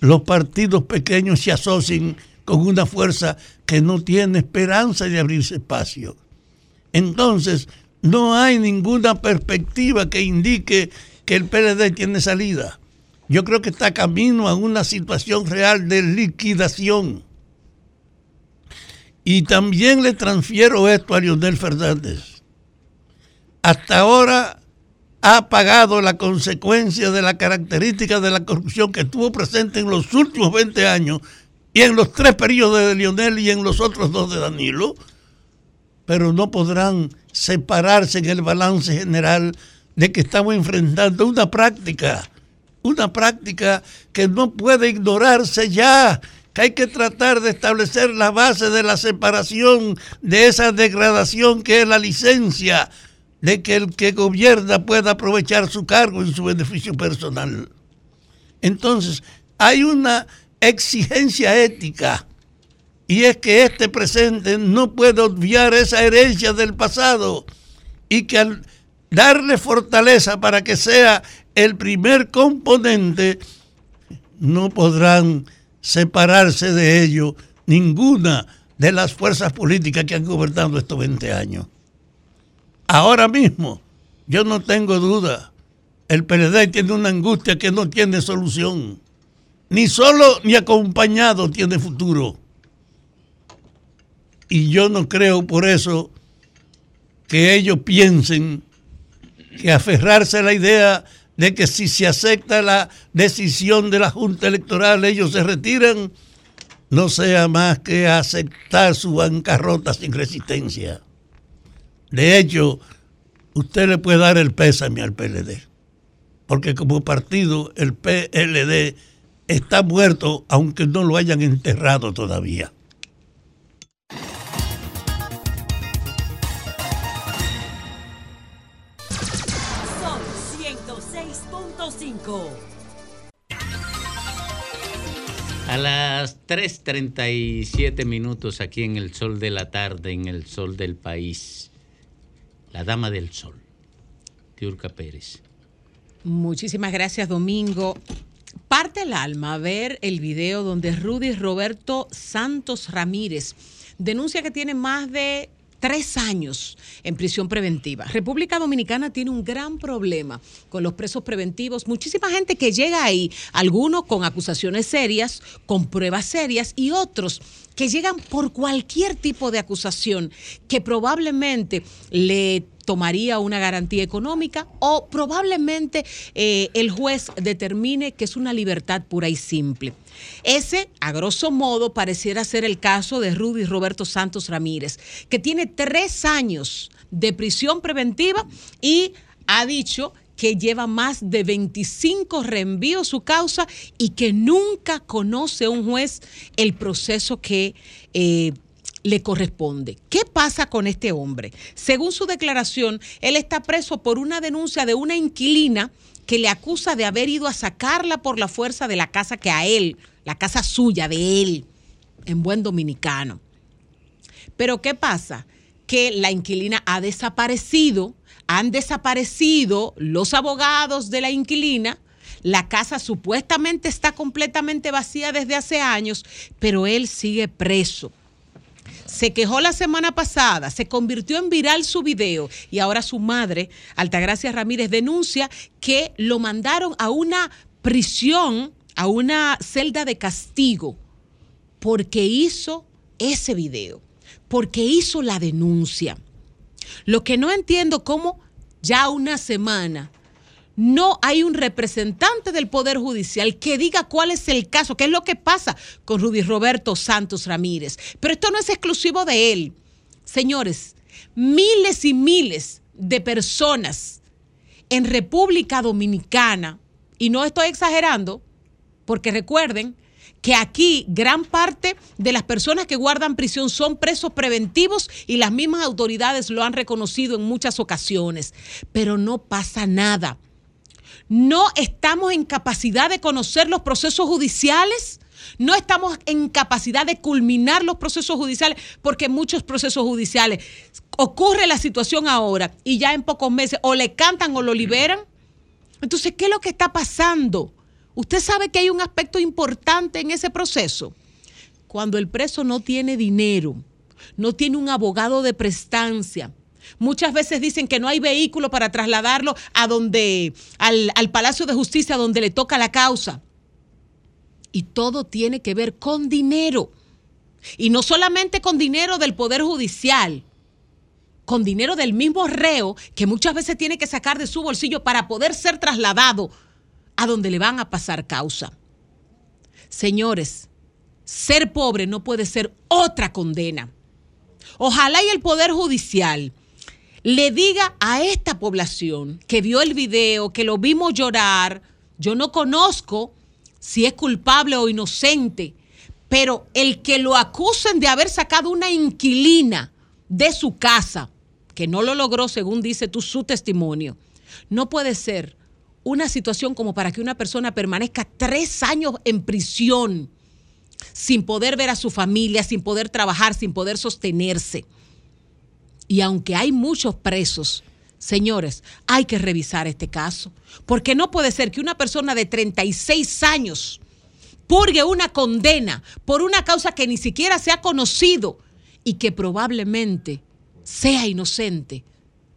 los partidos pequeños se asocien con una fuerza que no tiene esperanza de abrirse espacio. Entonces, no hay ninguna perspectiva que indique que el PLD tiene salida. yo creo que está camino a una situación real de liquidación. Y también le transfiero esto a Lionel Fernández. Hasta ahora ha pagado la consecuencia de la característica de la corrupción que estuvo presente en los últimos 20 años y en los tres periodos de Lionel y en los otros dos de Danilo, pero no podrán separarse en el balance general de que estamos enfrentando una práctica, una práctica que no puede ignorarse ya, que hay que tratar de establecer la base de la separación de esa degradación que es la licencia, de que el que gobierna pueda aprovechar su cargo en su beneficio personal. Entonces, hay una exigencia ética y es que este presente no puede obviar esa herencia del pasado y que al darle fortaleza para que sea el primer componente, no podrán separarse de ello ninguna de las fuerzas políticas que han gobernado estos 20 años. Ahora mismo, yo no tengo duda, el PLD tiene una angustia que no tiene solución. Ni solo ni acompañado tiene futuro. Y yo no creo por eso que ellos piensen que aferrarse a la idea de que si se acepta la decisión de la Junta Electoral ellos se retiran, no sea más que aceptar su bancarrota sin resistencia. De hecho, usted le puede dar el pésame al PLD, porque como partido el PLD está muerto aunque no lo hayan enterrado todavía. Son 106.5. A las 3.37 minutos aquí en el sol de la tarde, en el sol del país, la dama del sol, Tiurka Pérez. Muchísimas gracias, Domingo. Parte el alma ver el video donde Rudy Roberto Santos Ramírez denuncia que tiene más de tres años en prisión preventiva. República Dominicana tiene un gran problema con los presos preventivos. Muchísima gente que llega ahí, algunos con acusaciones serias, con pruebas serias y otros que llegan por cualquier tipo de acusación que probablemente le tomaría una garantía económica o probablemente eh, el juez determine que es una libertad pura y simple. Ese, a grosso modo, pareciera ser el caso de Rudy Roberto Santos Ramírez, que tiene tres años de prisión preventiva y ha dicho que lleva más de 25 reenvíos su causa y que nunca conoce un juez el proceso que eh, le corresponde. ¿Qué pasa con este hombre? Según su declaración, él está preso por una denuncia de una inquilina que le acusa de haber ido a sacarla por la fuerza de la casa que a él, la casa suya, de él, en buen dominicano. Pero ¿qué pasa? Que la inquilina ha desaparecido, han desaparecido los abogados de la inquilina, la casa supuestamente está completamente vacía desde hace años, pero él sigue preso se quejó la semana pasada, se convirtió en viral su video y ahora su madre, Altagracia Ramírez, denuncia que lo mandaron a una prisión, a una celda de castigo, porque hizo ese video, porque hizo la denuncia. Lo que no entiendo cómo ya una semana no hay un representante del Poder Judicial que diga cuál es el caso, qué es lo que pasa con Rudy Roberto Santos Ramírez. Pero esto no es exclusivo de él. Señores, miles y miles de personas en República Dominicana, y no estoy exagerando, porque recuerden que aquí gran parte de las personas que guardan prisión son presos preventivos y las mismas autoridades lo han reconocido en muchas ocasiones, pero no pasa nada no estamos en capacidad de conocer los procesos judiciales, no estamos en capacidad de culminar los procesos judiciales, porque muchos procesos judiciales ocurre la situación ahora y ya en pocos meses o le cantan o lo liberan. Entonces, ¿qué es lo que está pasando? Usted sabe que hay un aspecto importante en ese proceso. Cuando el preso no tiene dinero, no tiene un abogado de prestancia, Muchas veces dicen que no hay vehículo para trasladarlo a donde, al, al Palacio de Justicia donde le toca la causa. Y todo tiene que ver con dinero. Y no solamente con dinero del Poder Judicial, con dinero del mismo reo que muchas veces tiene que sacar de su bolsillo para poder ser trasladado a donde le van a pasar causa. Señores, ser pobre no puede ser otra condena. Ojalá y el Poder Judicial le diga a esta población que vio el video, que lo vimos llorar, yo no conozco si es culpable o inocente, pero el que lo acusen de haber sacado una inquilina de su casa, que no lo logró según dice tú su testimonio, no puede ser una situación como para que una persona permanezca tres años en prisión sin poder ver a su familia, sin poder trabajar, sin poder sostenerse. Y aunque hay muchos presos, señores, hay que revisar este caso, porque no puede ser que una persona de 36 años purgue una condena por una causa que ni siquiera se ha conocido y que probablemente sea inocente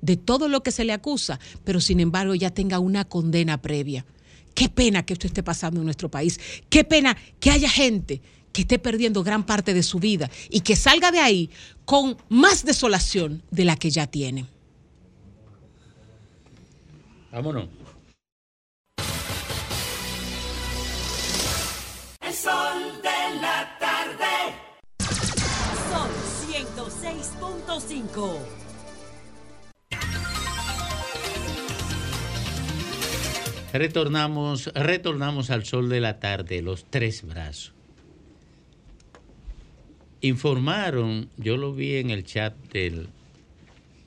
de todo lo que se le acusa, pero sin embargo ya tenga una condena previa. Qué pena que esto esté pasando en nuestro país. Qué pena que haya gente que esté perdiendo gran parte de su vida y que salga de ahí con más desolación de la que ya tiene. Vámonos. El sol de la tarde. Sol 106.5. Retornamos, retornamos al sol de la tarde, los tres brazos. Informaron, yo lo vi en el chat del,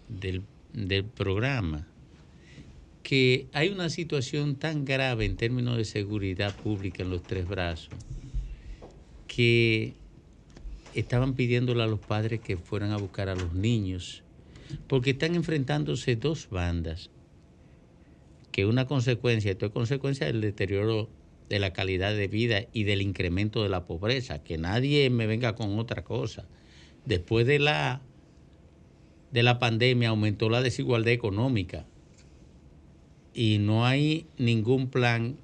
del, del programa, que hay una situación tan grave en términos de seguridad pública en los tres brazos que estaban pidiéndole a los padres que fueran a buscar a los niños, porque están enfrentándose dos bandas, que una consecuencia, esto es consecuencia del deterioro de la calidad de vida y del incremento de la pobreza, que nadie me venga con otra cosa. Después de la de la pandemia aumentó la desigualdad económica y no hay ningún plan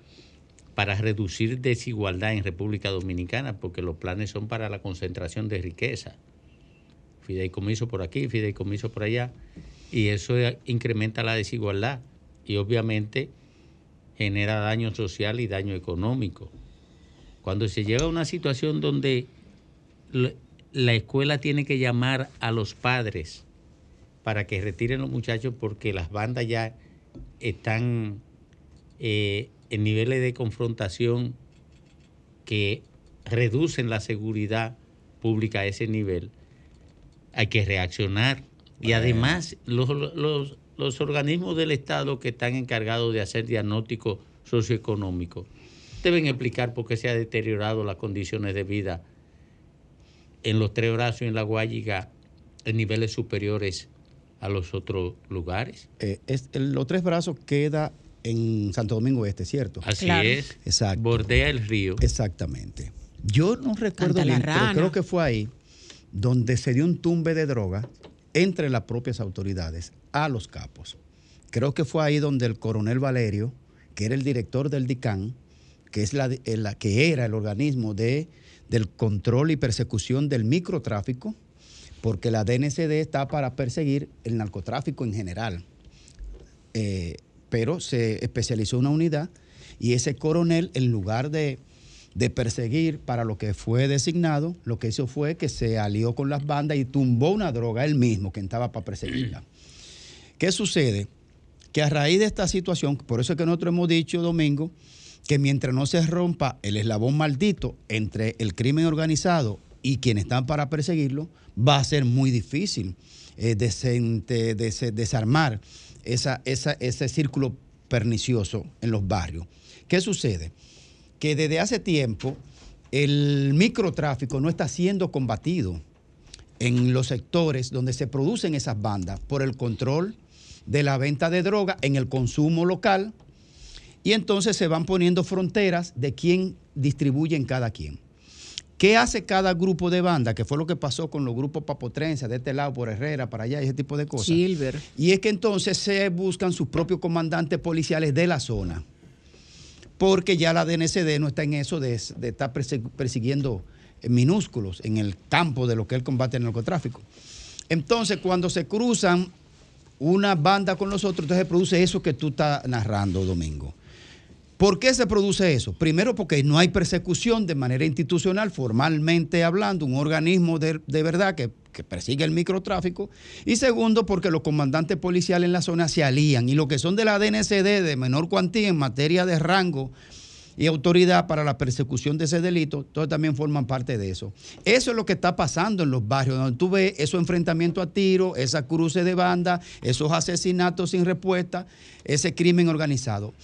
para reducir desigualdad en República Dominicana, porque los planes son para la concentración de riqueza. Fideicomiso por aquí, fideicomiso por allá, y eso incrementa la desigualdad y obviamente genera daño social y daño económico. Cuando se llega a una situación donde la escuela tiene que llamar a los padres para que retiren los muchachos porque las bandas ya están eh, en niveles de confrontación que reducen la seguridad pública a ese nivel, hay que reaccionar. Y además, los, los, los organismos del Estado que están encargados de hacer diagnóstico socioeconómico deben explicar por qué se han deteriorado las condiciones de vida en los Tres Brazos y en la Guayiga en niveles superiores a los otros lugares. Eh, es, el- los Tres Brazos queda en Santo Domingo Este, ¿cierto? Así es. Exacto. Bordea el río. Exactamente. Yo no recuerdo bien, pero creo que fue ahí donde se dio un tumbe de droga entre las propias autoridades a los capos. Creo que fue ahí donde el coronel Valerio, que era el director del DICAN, que, es la, eh, que era el organismo de, del control y persecución del microtráfico, porque la DNCD está para perseguir el narcotráfico en general. Eh, pero se especializó una unidad y ese coronel, en lugar de, de perseguir para lo que fue designado, lo que hizo fue que se alió con las bandas y tumbó una droga él mismo, que estaba para perseguirla. <clears throat> ¿Qué sucede? Que a raíz de esta situación, por eso es que nosotros hemos dicho, Domingo, que mientras no se rompa el eslabón maldito entre el crimen organizado y quienes están para perseguirlo, va a ser muy difícil eh, dese- desarmar esa, esa- ese círculo pernicioso en los barrios. ¿Qué sucede? Que desde hace tiempo el microtráfico no está siendo combatido en los sectores donde se producen esas bandas por el control de la venta de droga en el consumo local y entonces se van poniendo fronteras de quién distribuye en cada quien. ¿Qué hace cada grupo de banda? Que fue lo que pasó con los grupos papotrenses de este lado por Herrera, para allá, ese tipo de cosas. Silver. Y es que entonces se buscan sus propios comandantes policiales de la zona. Porque ya la DNCD no está en eso de, estar persiguiendo minúsculos en el campo de lo que es el combate al narcotráfico. Entonces, cuando se cruzan una banda con los otros, entonces se produce eso que tú estás narrando, Domingo. ¿Por qué se produce eso? Primero porque no hay persecución de manera institucional, formalmente hablando, un organismo de, de verdad que, que persigue el microtráfico. Y segundo porque los comandantes policiales en la zona se alían y los que son de la DNCD de menor cuantía en materia de rango y autoridad para la persecución de ese delito, todos también forman parte de eso. Eso es lo que está pasando en los barrios, donde tú ves esos enfrentamientos a tiro, esa cruce de banda, esos asesinatos sin respuesta, ese crimen organizado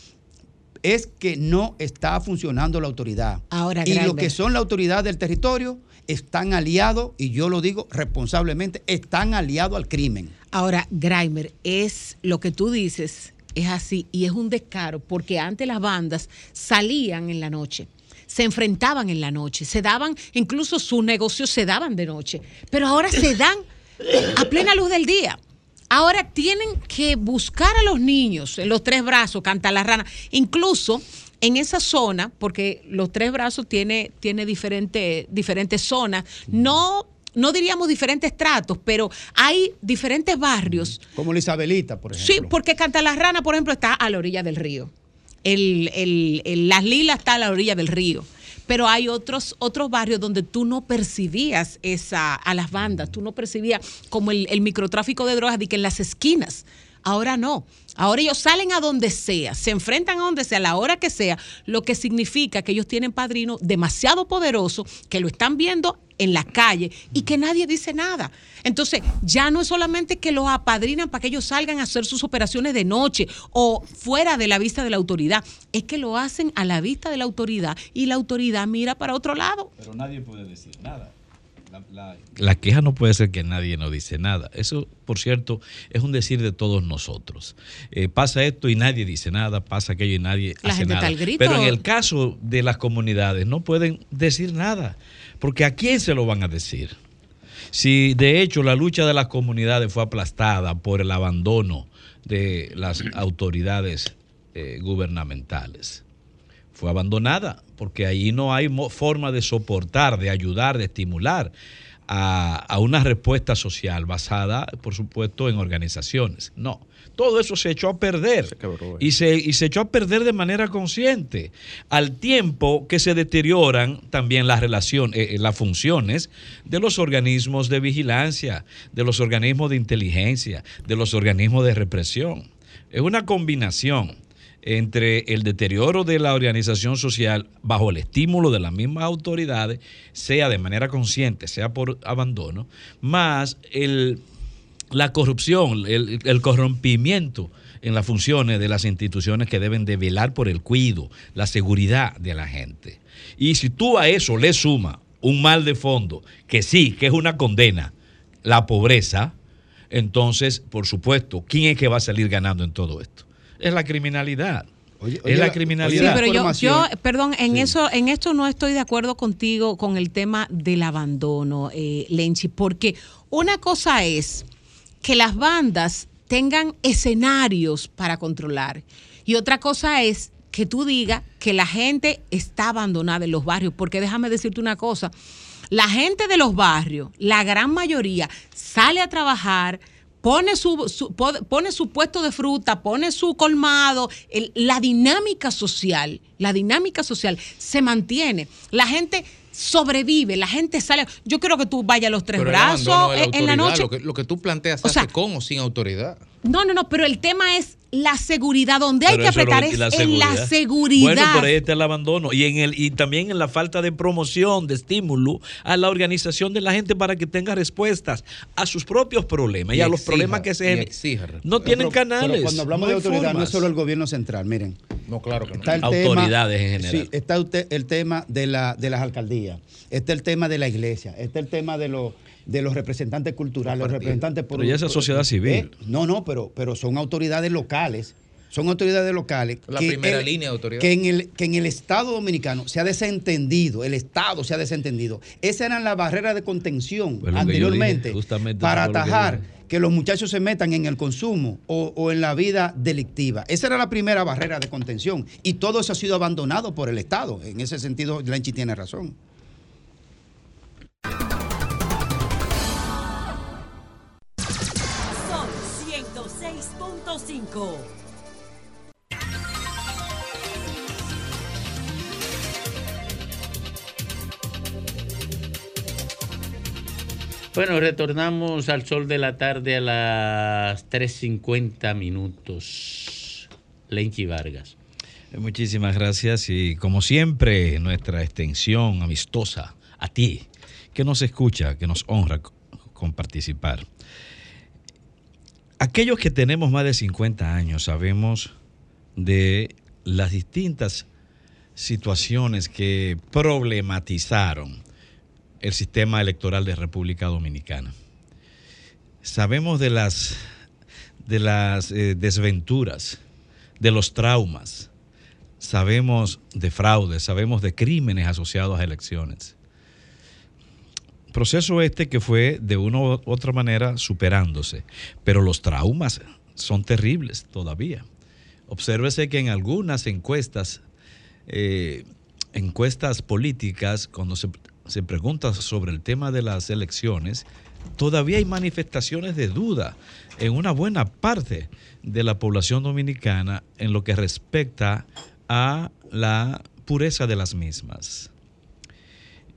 es que no está funcionando la autoridad. Ahora, y lo que son la autoridad del territorio están aliados, y yo lo digo responsablemente, están aliados al crimen. Ahora, Grimer, es lo que tú dices, es así y es un descaro, porque antes las bandas salían en la noche. Se enfrentaban en la noche, se daban, incluso sus negocios se daban de noche, pero ahora se dan a plena luz del día. Ahora tienen que buscar a los niños en los tres brazos, canta la rana, incluso en esa zona, porque los tres brazos tiene, tiene diferente- diferentes zonas, no, no diríamos diferentes tratos, pero hay diferentes barrios. Como la Isabelita, por ejemplo. Sí, porque Canta la Rana, por ejemplo, está a la orilla del río. El, el- el- Las Lilas está a la orilla del río. Pero hay otros, otros barrios donde tú no percibías esa, a las bandas, tú no percibías como el, el microtráfico de drogas de que en las esquinas. Ahora no. Ahora ellos salen a donde sea, se enfrentan a donde sea, a la hora que sea, lo que significa que ellos tienen padrinos demasiado poderosos que lo están viendo en la calle y que nadie dice nada. Entonces, ya no es solamente que los apadrinan para que ellos salgan a hacer sus operaciones de noche o fuera de la vista de la autoridad, es que lo hacen a la vista de la autoridad y la autoridad mira para otro lado. Pero nadie puede decir nada. La, queja no puede ser que nadie no dice nada. Eso, por cierto, es un decir de todos nosotros. Eh, pasa esto y nadie dice nada, pasa aquello y nadie La hace gente nada. está al grito. Pero en el caso de las comunidades no pueden decir nada, porque ¿a quién se lo van a decir? Si de hecho la lucha de las comunidades fue aplastada por el abandono de las autoridades eh, gubernamentales, fue abandonada porque ahí no hay forma de soportar, de ayudar, de estimular a, a una respuesta social basada, por supuesto, en organizaciones. No, todo eso se echó a perder y se, y se echó a perder de manera consciente, al tiempo que se deterioran también las relaciones, eh, eh, las funciones de los organismos de vigilancia, de los organismos de inteligencia, de los organismos de represión. Es una combinación entre el deterioro de la organización social bajo el estímulo de las mismas autoridades, sea de manera consciente, sea por abandono, más el, la corrupción, el, el corrompimiento en las funciones de las instituciones que deben de velar por el cuido, la seguridad de la gente. Y si tú a eso le sumas un mal de fondo, que sí, que es una condena, la pobreza, entonces, por supuesto, ¿quién es que va a salir ganando en todo esto? Es la criminalidad. oye, es la criminalidad. Sí, pero yo, yo, perdón, en eso, en esto no estoy de acuerdo contigo con el tema del abandono, eh, Lenchi, porque una cosa es que las bandas tengan escenarios para controlar y otra cosa es que tú digas que la gente está abandonada en los barrios, porque déjame decirte una cosa, la gente de los barrios, la gran mayoría, sale a trabajar, pone su, su- po- pone su puesto de fruta, pone su colmado, el- la dinámica social, la dinámica social se mantiene. La gente sobrevive, la gente sale. Yo quiero que tú vayas a los tres Pero brazos la en, la noche. Lo que, lo que tú planteas O sea, hace con o sin autoridad. No, no, no, pero el tema es la seguridad. Donde hay que apretar lo- es la en la seguridad. Bueno, por ahí está el abandono. Y, en el, y también en la falta de promoción, de estímulo a la organización de la gente para que tenga respuestas a sus propios problemas y, Y a los exija, problemas que se exija. No tienen Pero- canales. Pero cuando hablamos no de autoridad, no es solo el gobierno central, miren. No, claro que no. Está el Autoridades tema, en general. Sí, está usted- el tema de, la, de las alcaldías, está el tema de la iglesia, está el tema de, los de los representantes culturales, los representantes por Pero ya esa sociedad civil. Eh, no, no, pero, pero son autoridades locales. son autoridades locales. La que primera el- línea de autoridad. Que en, el, que en el Estado dominicano se ha desentendido, el Estado se ha desentendido. Esas eran las barreras de contención anteriormente dije, para lo que atajar que los muchachos se metan en el consumo o, o en la vida delictiva. Esa era la primera barrera de contención y todo eso ha sido abandonado por el Estado. En ese sentido, Lenchi tiene razón. 106.5. Bueno, retornamos al sol de la tarde a las 3.50 minutos. Lenchi Vargas. Eh, Muchísimas gracias y como siempre nuestra extensión amistosa a ti, que nos escucha, que nos honra con participar. Aquellos que tenemos más de 50 años sabemos de las distintas situaciones que problematizaron el sistema electoral de República Dominicana. Sabemos de las, de las eh, desventuras, de los traumas, sabemos de fraudes, sabemos de crímenes asociados a elecciones. Proceso este que fue de una u otra manera superándose, pero los traumas son terribles todavía. Obsérvese que en algunas encuestas, eh, encuestas políticas, cuando se, se pregunta sobre el tema de las elecciones, todavía hay manifestaciones de duda en una buena parte de la población dominicana en lo que respecta a la pureza de las mismas.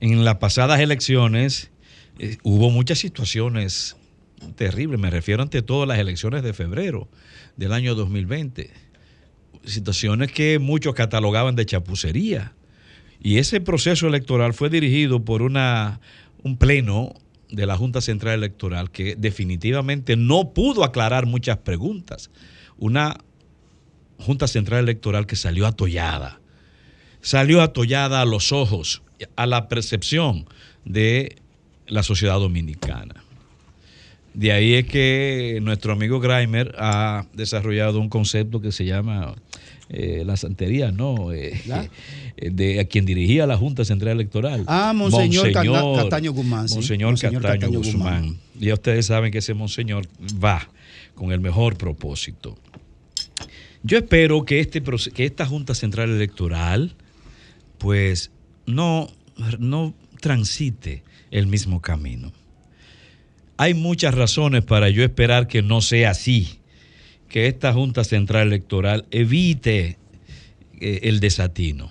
En las pasadas elecciones eh, hubo muchas situaciones terribles, me refiero ante todo a las elecciones de febrero del año 2020, situaciones que muchos catalogaban de chapucería. Y ese proceso electoral fue dirigido por una, un pleno de la Junta Central Electoral que definitivamente no pudo aclarar muchas preguntas. Una Junta Central Electoral que salió atollada. Salió atollada a los ojos, a la percepción de la sociedad dominicana. De ahí es que nuestro amigo Grimer ha desarrollado un concepto que se llama eh, la santería, ¿no? Eh, eh, de a quien dirigía la Junta Central Electoral. Ah, Monseñor Cata- Castaño Guzmán, sí. Monseñor, Monseñor Castaño, Castaño Guzmán. Guzmán. Ya ustedes saben que ese monseñor va con el mejor propósito. Yo espero que, este, que esta Junta Central Electoral, pues, no, no transite el mismo camino. Hay muchas razones para yo esperar que no sea así, que esta Junta Central Electoral evite eh, el desatino.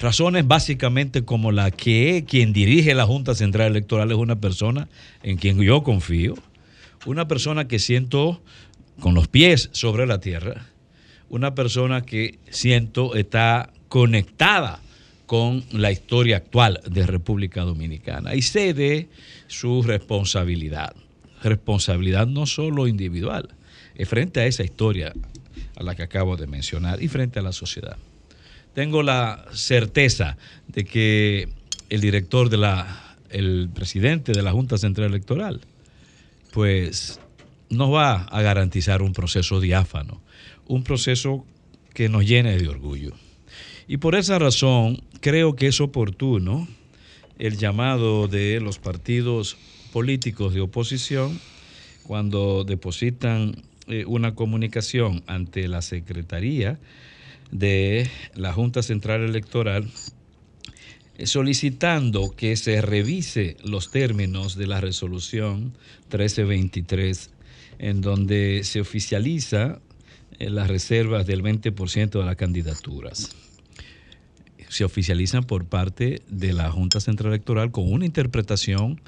Razones básicamente como la que quien dirige la Junta Central Electoral es una persona en quien yo confío, una persona que siento con los pies sobre la tierra, una persona que siento está conectada con la historia actual de República Dominicana y sé de su responsabilidad. Responsabilidad no solo individual, frente a esa historia a la que acabo de mencionar y frente a la sociedad. Tengo la certeza de que el director de la, el presidente de la Junta Central Electoral, pues nos va a garantizar un proceso diáfano, un proceso que nos llene de orgullo. Y por esa razón creo que es oportuno el llamado de los partidos políticos de oposición cuando depositan eh, una comunicación ante la Secretaría de la Junta Central Electoral eh, solicitando que se revise los términos de la resolución 1323 en donde se oficializa eh, las reservas del 20% de las candidaturas. Se oficializan por parte de la Junta Central Electoral con una interpretación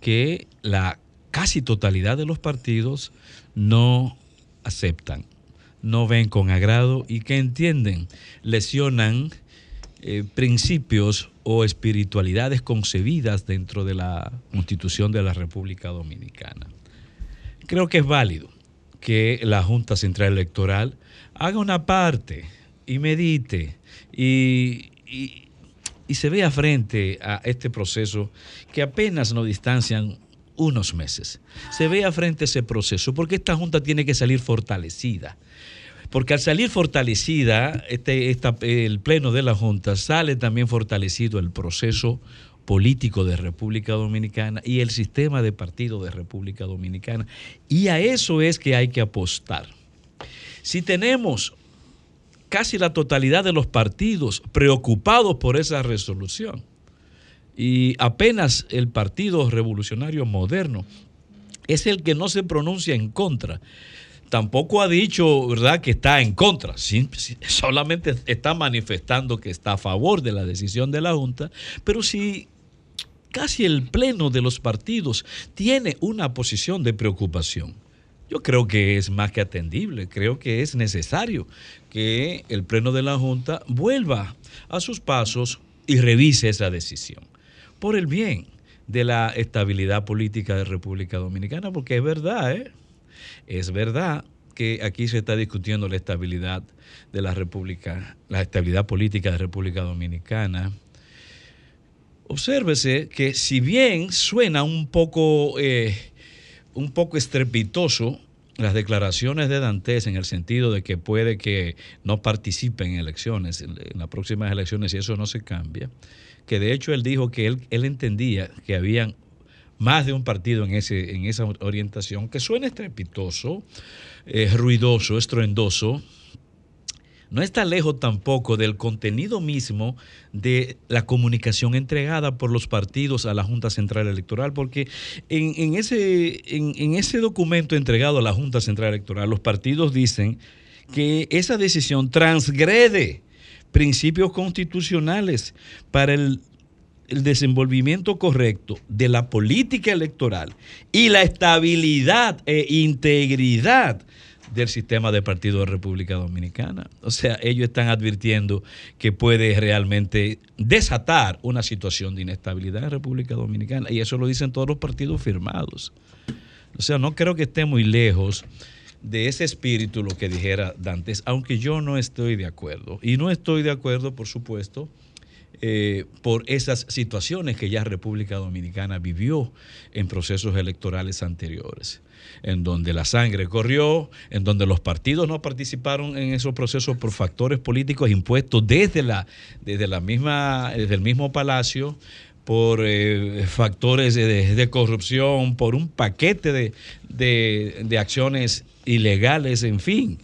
que la casi totalidad de los partidos no aceptan, no ven con agrado y que entienden lesionan eh, principios o espiritualidades concebidas dentro de la Constitución de la República Dominicana. Creo que es válido que la Junta Central Electoral haga una parte y medite y, y- y se vea frente a este proceso que apenas nos distancian unos meses. Se vea frente a ese proceso porque esta Junta tiene que salir fortalecida. Porque al salir fortalecida este, el Pleno de la Junta, sale también fortalecido el proceso político de República Dominicana y el sistema de partido de República Dominicana. Y a eso es que hay que apostar. Si tenemos casi la totalidad de los partidos preocupados por esa resolución. Y apenas el Partido Revolucionario Moderno es el que no se pronuncia en contra, tampoco ha dicho, ¿verdad?, que está en contra, solamente está manifestando que está a favor de la decisión de la Junta, pero si casi el pleno de los partidos tiene una posición de preocupación, yo creo que es más que atendible, creo que es necesario que el pleno de la Junta vuelva a sus pasos y revise esa decisión, por el bien de la estabilidad política de República Dominicana, porque es verdad, ¿eh? Es verdad que aquí se está discutiendo la estabilidad de la República, la estabilidad política de República Dominicana. Obsérvese que si bien suena un poco, eh, un poco estrepitoso las declaraciones de Dantes en el sentido de que puede que no participe en elecciones, en, las próximas elecciones, y eso no se cambia, que de hecho él dijo que él, él entendía que habían más de un partido en, ese, en esa orientación, que suena estrepitoso, eh, ruidoso, estruendoso, no está lejos tampoco del contenido mismo de la comunicación entregada por los partidos a la Junta Central Electoral, porque en, ese, en, ese documento entregado a la Junta Central Electoral, los partidos dicen que esa decisión transgrede principios constitucionales para el el desenvolvimiento correcto de la política electoral y la estabilidad e integridad del sistema de partido de República Dominicana. O sea, ellos están advirtiendo que puede realmente desatar una situación de inestabilidad en República Dominicana y eso lo dicen todos los partidos firmados. O sea, no creo que esté muy lejos de ese espíritu lo que dijera Dantes, aunque yo no estoy de acuerdo. Y no estoy de acuerdo, por supuesto, eh, por esas situaciones que ya República Dominicana vivió en procesos electorales anteriores, en donde la sangre corrió, en donde los partidos no participaron en esos procesos por factores políticos impuestos desde la, desde la misma, desde el mismo palacio, por eh, factores de, corrupción, por un paquete de, de acciones ilegales, en fin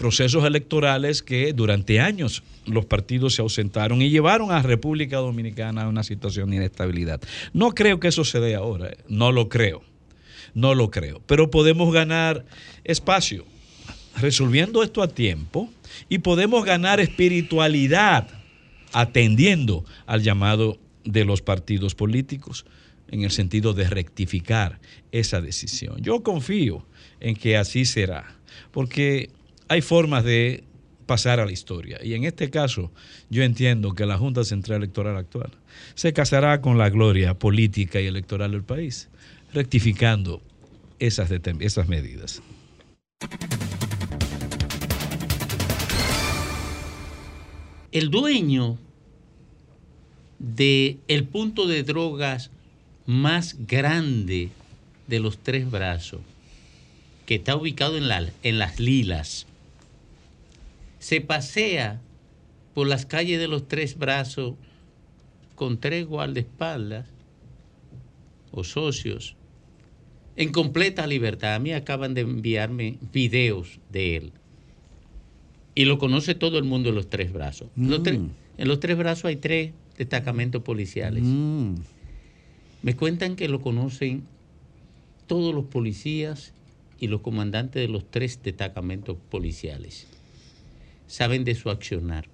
procesos electorales que durante años los partidos se ausentaron y llevaron a República Dominicana a una situación de inestabilidad. No creo que eso se dé ahora, eh, no lo creo, no lo creo, pero podemos ganar espacio resolviendo esto a tiempo y podemos ganar espiritualidad atendiendo al llamado de los partidos políticos en el sentido de rectificar esa decisión. Yo confío en que así será, porque hay formas de pasar a la historia. Y en este caso, yo entiendo que la Junta Central Electoral actual se casará con la gloria política y electoral del país, rectificando esas, esas medidas. El dueño del el punto de drogas más grande de los tres brazos, que está ubicado en, la, en las Lilas, se pasea por las calles de los tres brazos con tres guardaespaldas o socios en completa libertad. A mí acaban de enviarme videos de él. Y lo conoce todo el mundo en los tres brazos. Mm. en los tres brazos hay tres destacamentos policiales. Mm. Me cuentan que lo conocen todos los policías y los comandantes de los tres destacamentos policiales saben de su accionar.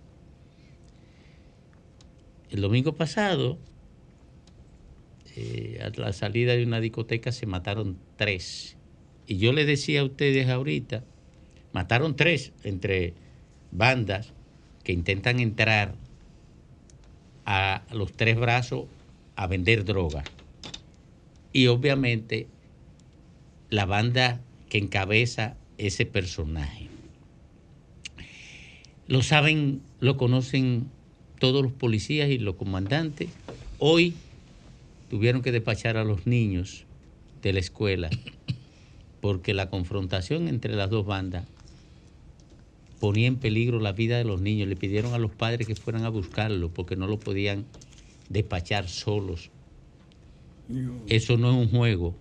El domingo pasado, eh, a la salida de una discoteca se mataron tres. Y yo le decía a ustedes ahorita, mataron tres entre bandas que intentan entrar a los tres brazos a vender droga. Y obviamente la banda que encabeza ese personaje. Lo saben, lo conocen todos los policías y los comandantes. Hoy tuvieron que despachar a los niños de la escuela porque la confrontación entre las dos bandas ponía en peligro la vida de los niños. Le pidieron a los padres que fueran a buscarlo porque no lo podían despachar solos. Eso no es un juego,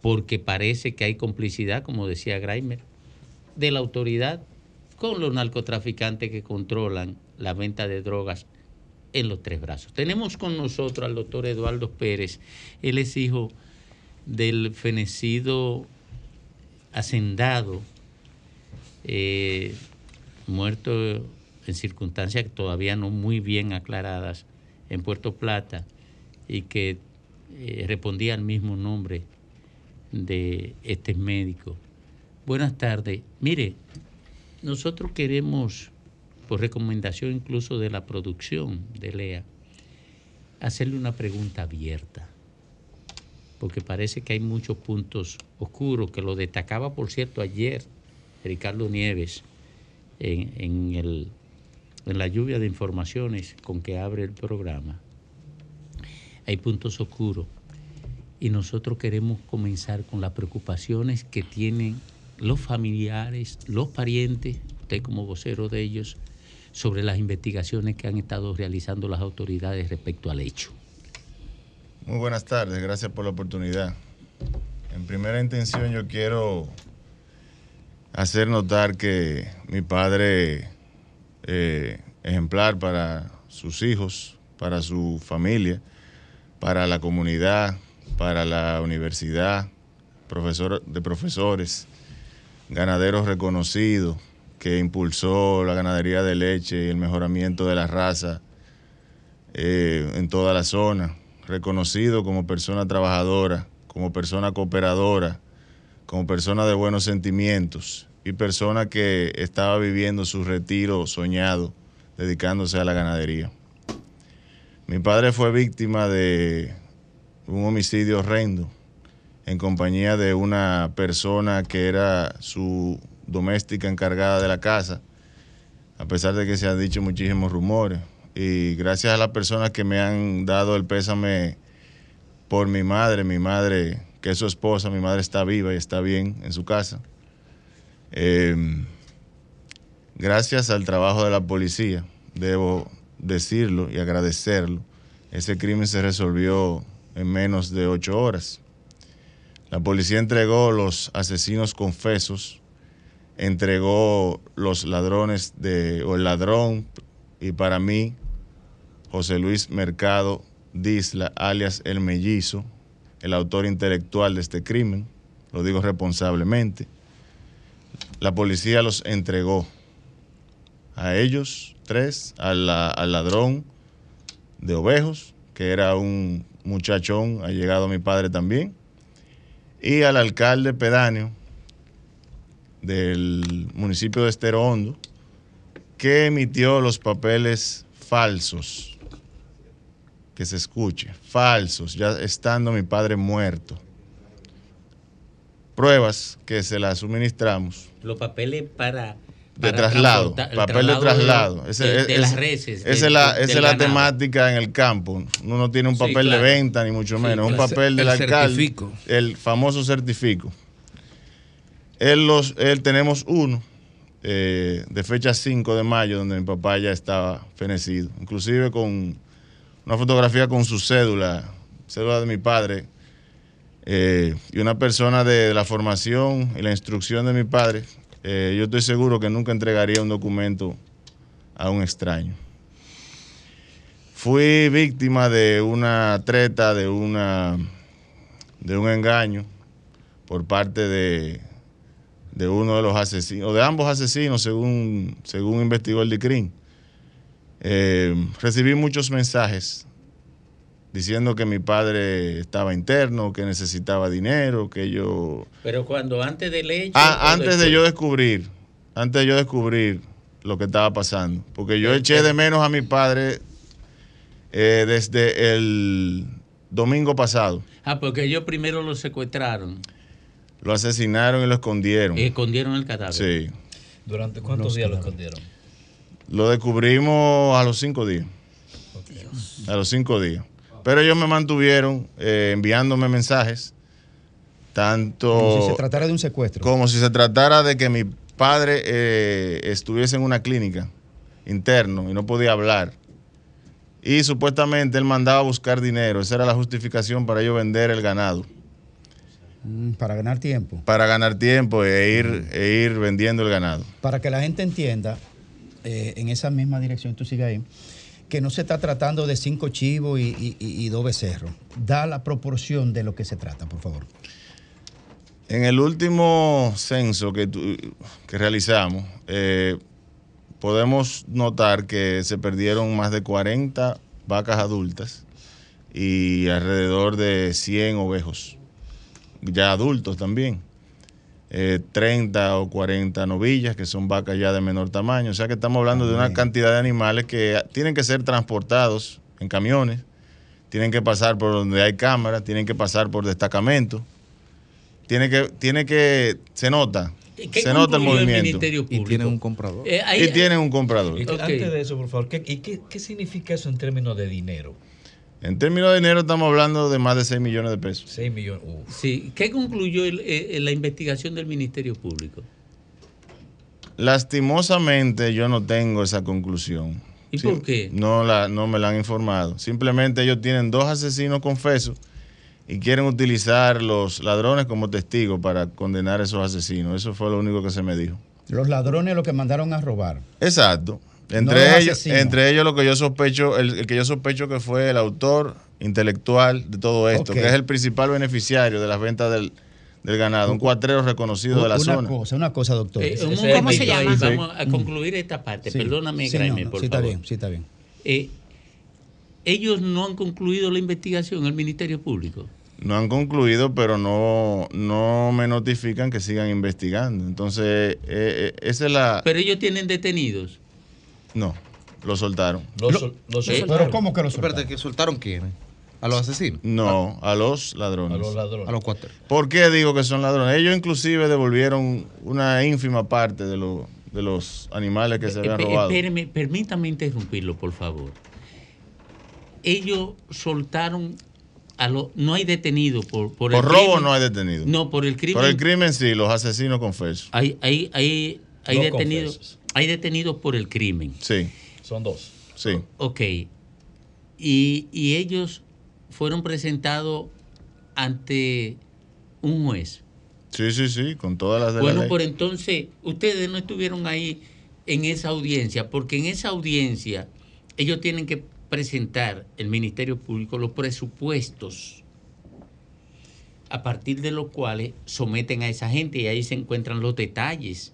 porque parece que hay complicidad, como decía Greimer, de la autoridad con los narcotraficantes que controlan la venta de drogas en los tres brazos. Tenemos con nosotros al doctor Eduardo Pérez. Él es hijo del fenecido hacendado, eh, muerto en circunstancias todavía no muy bien aclaradas en Puerto Plata y que eh, respondía al mismo nombre de este médico. Buenas tardes. Mire, nosotros queremos, por recomendación incluso de la producción de Lea, hacerle una pregunta abierta, porque parece que hay muchos puntos oscuros, que lo destacaba, por cierto, ayer Ricardo Nieves en, en, el, en la lluvia de informaciones con que abre el programa. Hay puntos oscuros y nosotros queremos comenzar con las preocupaciones que tienen los familiares, los parientes, usted como vocero de ellos, sobre las investigaciones que han estado realizando las autoridades respecto al hecho. Muy buenas tardes, gracias por la oportunidad. En primera intención yo quiero hacer notar que mi padre, eh, ejemplar para sus hijos, para su familia, para la comunidad, para la universidad, profesor de profesores, ganaderos reconocidos, que impulsó la ganadería de leche y el mejoramiento de la raza eh, en toda la zona, reconocido como persona trabajadora, como persona cooperadora, como persona de buenos sentimientos y persona que estaba viviendo su retiro soñado dedicándose a la ganadería. Mi padre fue víctima de un homicidio horrendo en compañía de una persona que era su doméstica encargada de la casa, a pesar de que se han dicho muchísimos rumores. Y gracias a las personas que me han dado el pésame por mi madre, mi madre, que es su esposa, mi madre está viva y está bien en su casa. Em, gracias al trabajo de la policía, debo decirlo y agradecerlo, ese crimen se resolvió en menos de ocho horas. La policía entregó los asesinos confesos, entregó los ladrones de, o el ladrón, y para mí, José Luis Mercado Disla, alias El Mellizo, el autor intelectual de este crimen, lo digo responsablemente. La policía los entregó a ellos tres, al ladrón de ovejos, que era un muchachón, ha llegado mi padre también, y al alcalde pedáneo del municipio de Estero Hondo, que emitió los papeles falsos, que se escuche, falsos, ya estando mi padre muerto. Pruebas que se las suministramos. Los papeles para de traslado, papel de traslado. De, las reses. Esa es la, es la temática en el campo. Uno no tiene un papel de venta, ni mucho menos. un papel del alcalde. El famoso certifico. Él, los, él tenemos uno eh, de fecha 5 de mayo, donde mi papá ya estaba fenecido. Inclusive con una fotografía con su cédula, cédula de mi padre. Eh, y una persona de la formación y la instrucción de mi padre eh, yo estoy seguro que nunca entregaría un documento a un extraño. Fui víctima de una treta, de, una, de un engaño por parte de, de uno de los asesinos, o de ambos asesinos, según, según investigó el DICRIN. Eh, recibí muchos mensajes diciendo que mi padre estaba interno, que necesitaba dinero, que yo... Pero cuando antes de ley... Ah, antes de yo descubrir, antes de yo descubrir lo que estaba pasando, porque yo eché de menos a mi padre eh, desde el domingo pasado. Ah, porque ellos primero lo secuestraron. Lo asesinaron y lo escondieron. Y escondieron el cadáver. Sí. ¿Durante cuántos días lo escondieron? Lo descubrimos a los cinco días. A los cinco días. Pero ellos me mantuvieron eh, enviándome mensajes, tanto... Como si se tratara de un secuestro. Como si se tratara de que mi padre eh, estuviese en una clínica interno y no podía hablar. Y supuestamente él mandaba a buscar dinero. Esa era la justificación para ellos vender el ganado. Mm, Para ganar tiempo. Para ganar tiempo e ir, e ir vendiendo el ganado. Para que la gente entienda, eh, en esa misma dirección, tú sigas ahí, que no se está tratando de cinco chivos y, dos becerros. Da la proporción de lo que se trata, por favor. En el último censo que, que realizamos, eh, podemos notar que se perdieron más de 40 vacas adultas y alrededor de 100 ovejos, ya adultos también. Eh, 30 o 40 novillas, que son vacas ya de menor tamaño. O sea que estamos hablando de una cantidad de animales que tienen que ser transportados en camiones, tienen que pasar por donde hay cámaras, tienen que pasar por destacamentos. Tiene que, tiene que, se nota, ¿Qué se nota el el movimiento. Ministerio Y tienen un comprador. Eh, ahí- y tienen un comprador. Y Antes de eso, por favor, ¿qué, y qué, qué significa eso en términos de dinero? En términos de dinero estamos hablando de más de 6 millones de pesos. 6 millones. Sí, ¿qué concluyó el- eh, la investigación del Ministerio Público? Lastimosamente yo no tengo esa conclusión. ¿Y por qué? No, la, no me la han informado. Simplemente ellos tienen dos asesinos confesos y quieren utilizar los ladrones como testigos para condenar a esos asesinos. Eso fue lo único que se me dijo. Los ladrones lo que mandaron a robar. Exacto. Entre, los ellos, entre ellos lo que yo sospecho, el, el que yo sospecho que fue el autor intelectual de todo esto, que es el principal beneficiario de las ventas del, del ganado, un cuatrero reconocido de la una zona. cosa, una cosa, doctor. Eh, ese- ahí, Sí. Vamos a concluir esta parte. Sí. Perdóname, Sí, Graeme, no, por sí, está favor. bien, sí, está bien. Eh, ellos no han concluido la investigación, el Ministerio Público. No han concluido, pero no, no me notifican que sigan investigando. Entonces, eh, eh, esa es la... Pero ellos tienen detenidos. No, lo soltaron. Lo sol- lo Eh, Pero ¿cómo que lo Espérate, ¿que soltaron quiénes? ¿A los asesinos? No, a los ladrones. A los ladrones. A los cuatro. ¿Por qué digo que son ladrones? Ellos inclusive devolvieron una ínfima parte de, lo- de los animales que se habían robado. espéreme, permítame interrumpirlo, por favor. Ellos soltaron a los... No hay detenido por, por, Por el robo crimen. no hay detenido. No, por el crimen. Por el crimen sí, los asesinos confesos. Hay, hay, hay, hay No detenidos. Hay detenidos por el crimen. Sí, Son dos. sí. Ok. Y, y ellos fueron presentados ante un juez. Sí, sí, sí, con todas las de la Bueno, ley. por entonces, ustedes no estuvieron ahí en esa audiencia, porque en esa audiencia ellos tienen que presentar, el Ministerio Público, los presupuestos a partir de los cuales someten a esa gente y ahí se encuentran los detalles.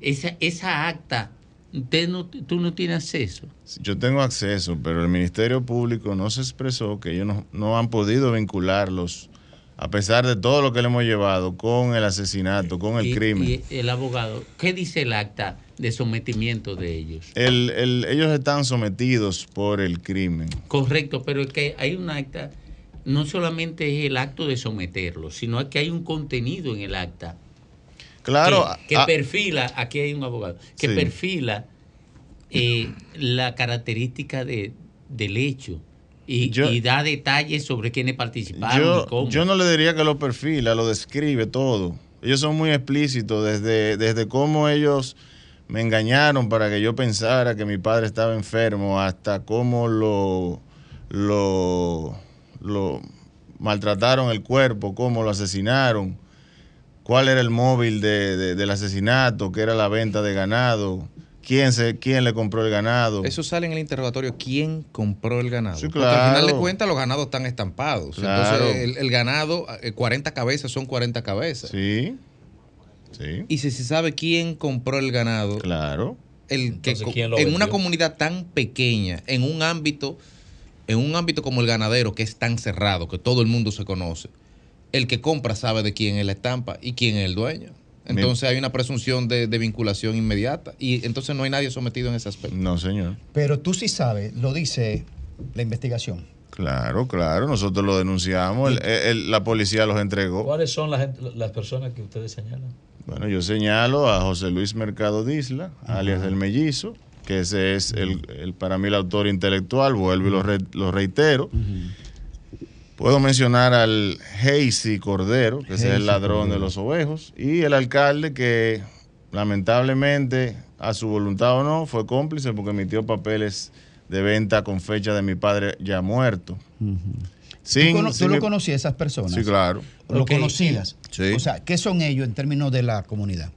Esa, esa acta, usted no, tú no tienes acceso. Yo tengo acceso, pero el Ministerio Público no se expresó que ellos no, no han podido vincularlos, a pesar de todo lo que le hemos llevado, con el asesinato, con el Y- crimen. Y el abogado, ¿qué dice el acta de sometimiento de ellos? El- el- ellos están sometidos por el crimen. Correcto, pero es que hay un acta, no solamente es el acto de someterlo, sino que hay un contenido en el acta Claro, que, que ah, perfila, aquí hay un abogado, que Sí. perfila eh, la característica de, del hecho y, Yo- y da detalles sobre quiénes participaron y yo, cómo. yo no le diría que lo perfila, lo describe todo. Ellos son muy explícitos desde, desde cómo ellos me engañaron para que yo pensara que mi padre estaba enfermo, hasta cómo lo, lo, lo maltrataron el cuerpo, cómo lo asesinaron, cuál era el móvil de- de- del asesinato, qué era la venta de ganado, quién, se, quién le compró el ganado. Eso sale en el interrogatorio. ¿Quién compró el ganado? Sí, Porque al final de claro. cuentas los ganados están estampados. Claro. Entonces el, el ganado, eh, 40 cabezas son 40 cabezas. Sí. Sí. Y si se sabe quién compró el ganado, Claro. el que Entonces, co- ¿quién lo en una comunidad tan pequeña, en un ámbito, en un ámbito como el ganadero, que es tan cerrado, que todo el mundo se conoce, el que compra sabe de quién es la estampa y quién es el dueño. Entonces hay una presunción de, de vinculación inmediata y entonces no hay nadie sometido en ese aspecto. No, señor. Pero tú sí sabes, lo dice la investigación. Claro, claro, nosotros lo denunciamos, el- el- la policía los entregó. ¿Cuáles son las, personas que ustedes señalan? Bueno, yo señalo a José Luis Mercado Disla, alias El Mellizo, que ese es el, el- para mí el autor intelectual, vuelvo y lo, re- lo reitero. Puedo mencionar al Heisy Cordero, que es el ladrón Cordero. de los ovejos, y el alcalde que lamentablemente, a su voluntad o no, fue cómplice porque emitió papeles de venta con fecha de mi padre ya muerto. ¿Tú, cono- tú lo conocías a esas personas? Sí, claro. ¿Lo Ok. conocías? Sí. O sea, ¿qué son ellos en términos de la comunidad?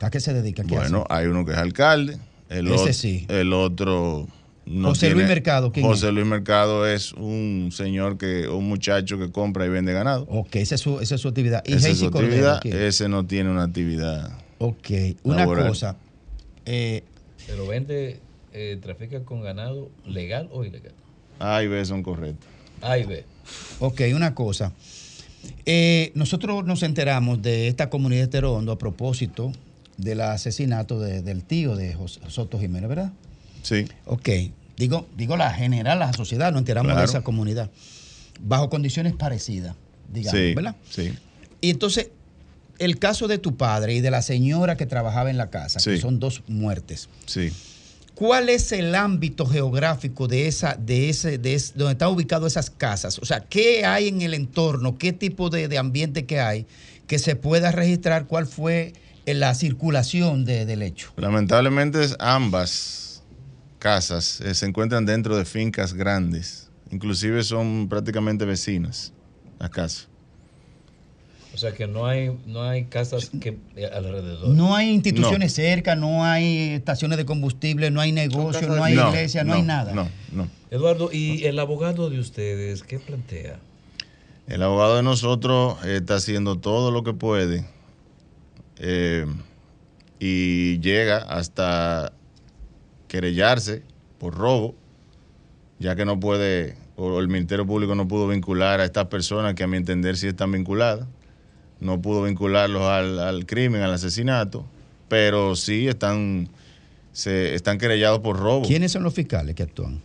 ¿A qué se dedican? ¿Qué Bueno, hay uno que es alcalde, el, Ese sí. el otro no José Luis Mercado, ¿quién José es? Luis Mercado es un señor que, un muchacho que compra y vende ganado. Ok, esa es su, esa es su actividad. ¿Y Esa es su actividad, ese no tiene una actividad. Ok, una laboral. cosa. eh, Pero vende, eh, trafica con ganado legal o ilegal. A y B son correctos. A y B. Ok, una cosa. Eh, nosotros nos enteramos de esta comunidad de Terondo a propósito del asesinato de- del tío de Jos- Soto Jiménez, ¿verdad? Sí. Ok, digo, digo la general, la sociedad, nos enteramos de esa comunidad. Bajo condiciones parecidas, digamos, sí, ¿verdad? sí. Y entonces, el caso de tu padre y de la señora que trabajaba en la casa, que son dos muertes. Sí. ¿Cuál es el ámbito geográfico de esa, de ese, de ese- donde están ubicadas esas casas? O sea, ¿qué hay en el entorno? ¿Qué tipo de, de ambiente que hay que se pueda registrar cuál fue eh, la circulación de- del hecho? Lamentablemente ambas casas eh, se encuentran dentro de fincas grandes. Inclusive son prácticamente vecinas las casas. O sea que no hay, no hay casas que eh, alrededor. No hay instituciones cerca, no hay estaciones de combustible, no hay negocio, no hay No, iglesia, no, hay nada. No, no. Eduardo, ¿y el abogado de ustedes qué plantea? El abogado de nosotros está haciendo todo lo que puede eh, y llega hasta querellarse por robo, ya que no puede, o el Ministerio Público no pudo vincular a estas personas que a mi entender sí están vinculadas, no pudo vincularlos al, al crimen, al asesinato, pero sí están, se, están querellados por robo. ¿Quiénes son los fiscales que actúan?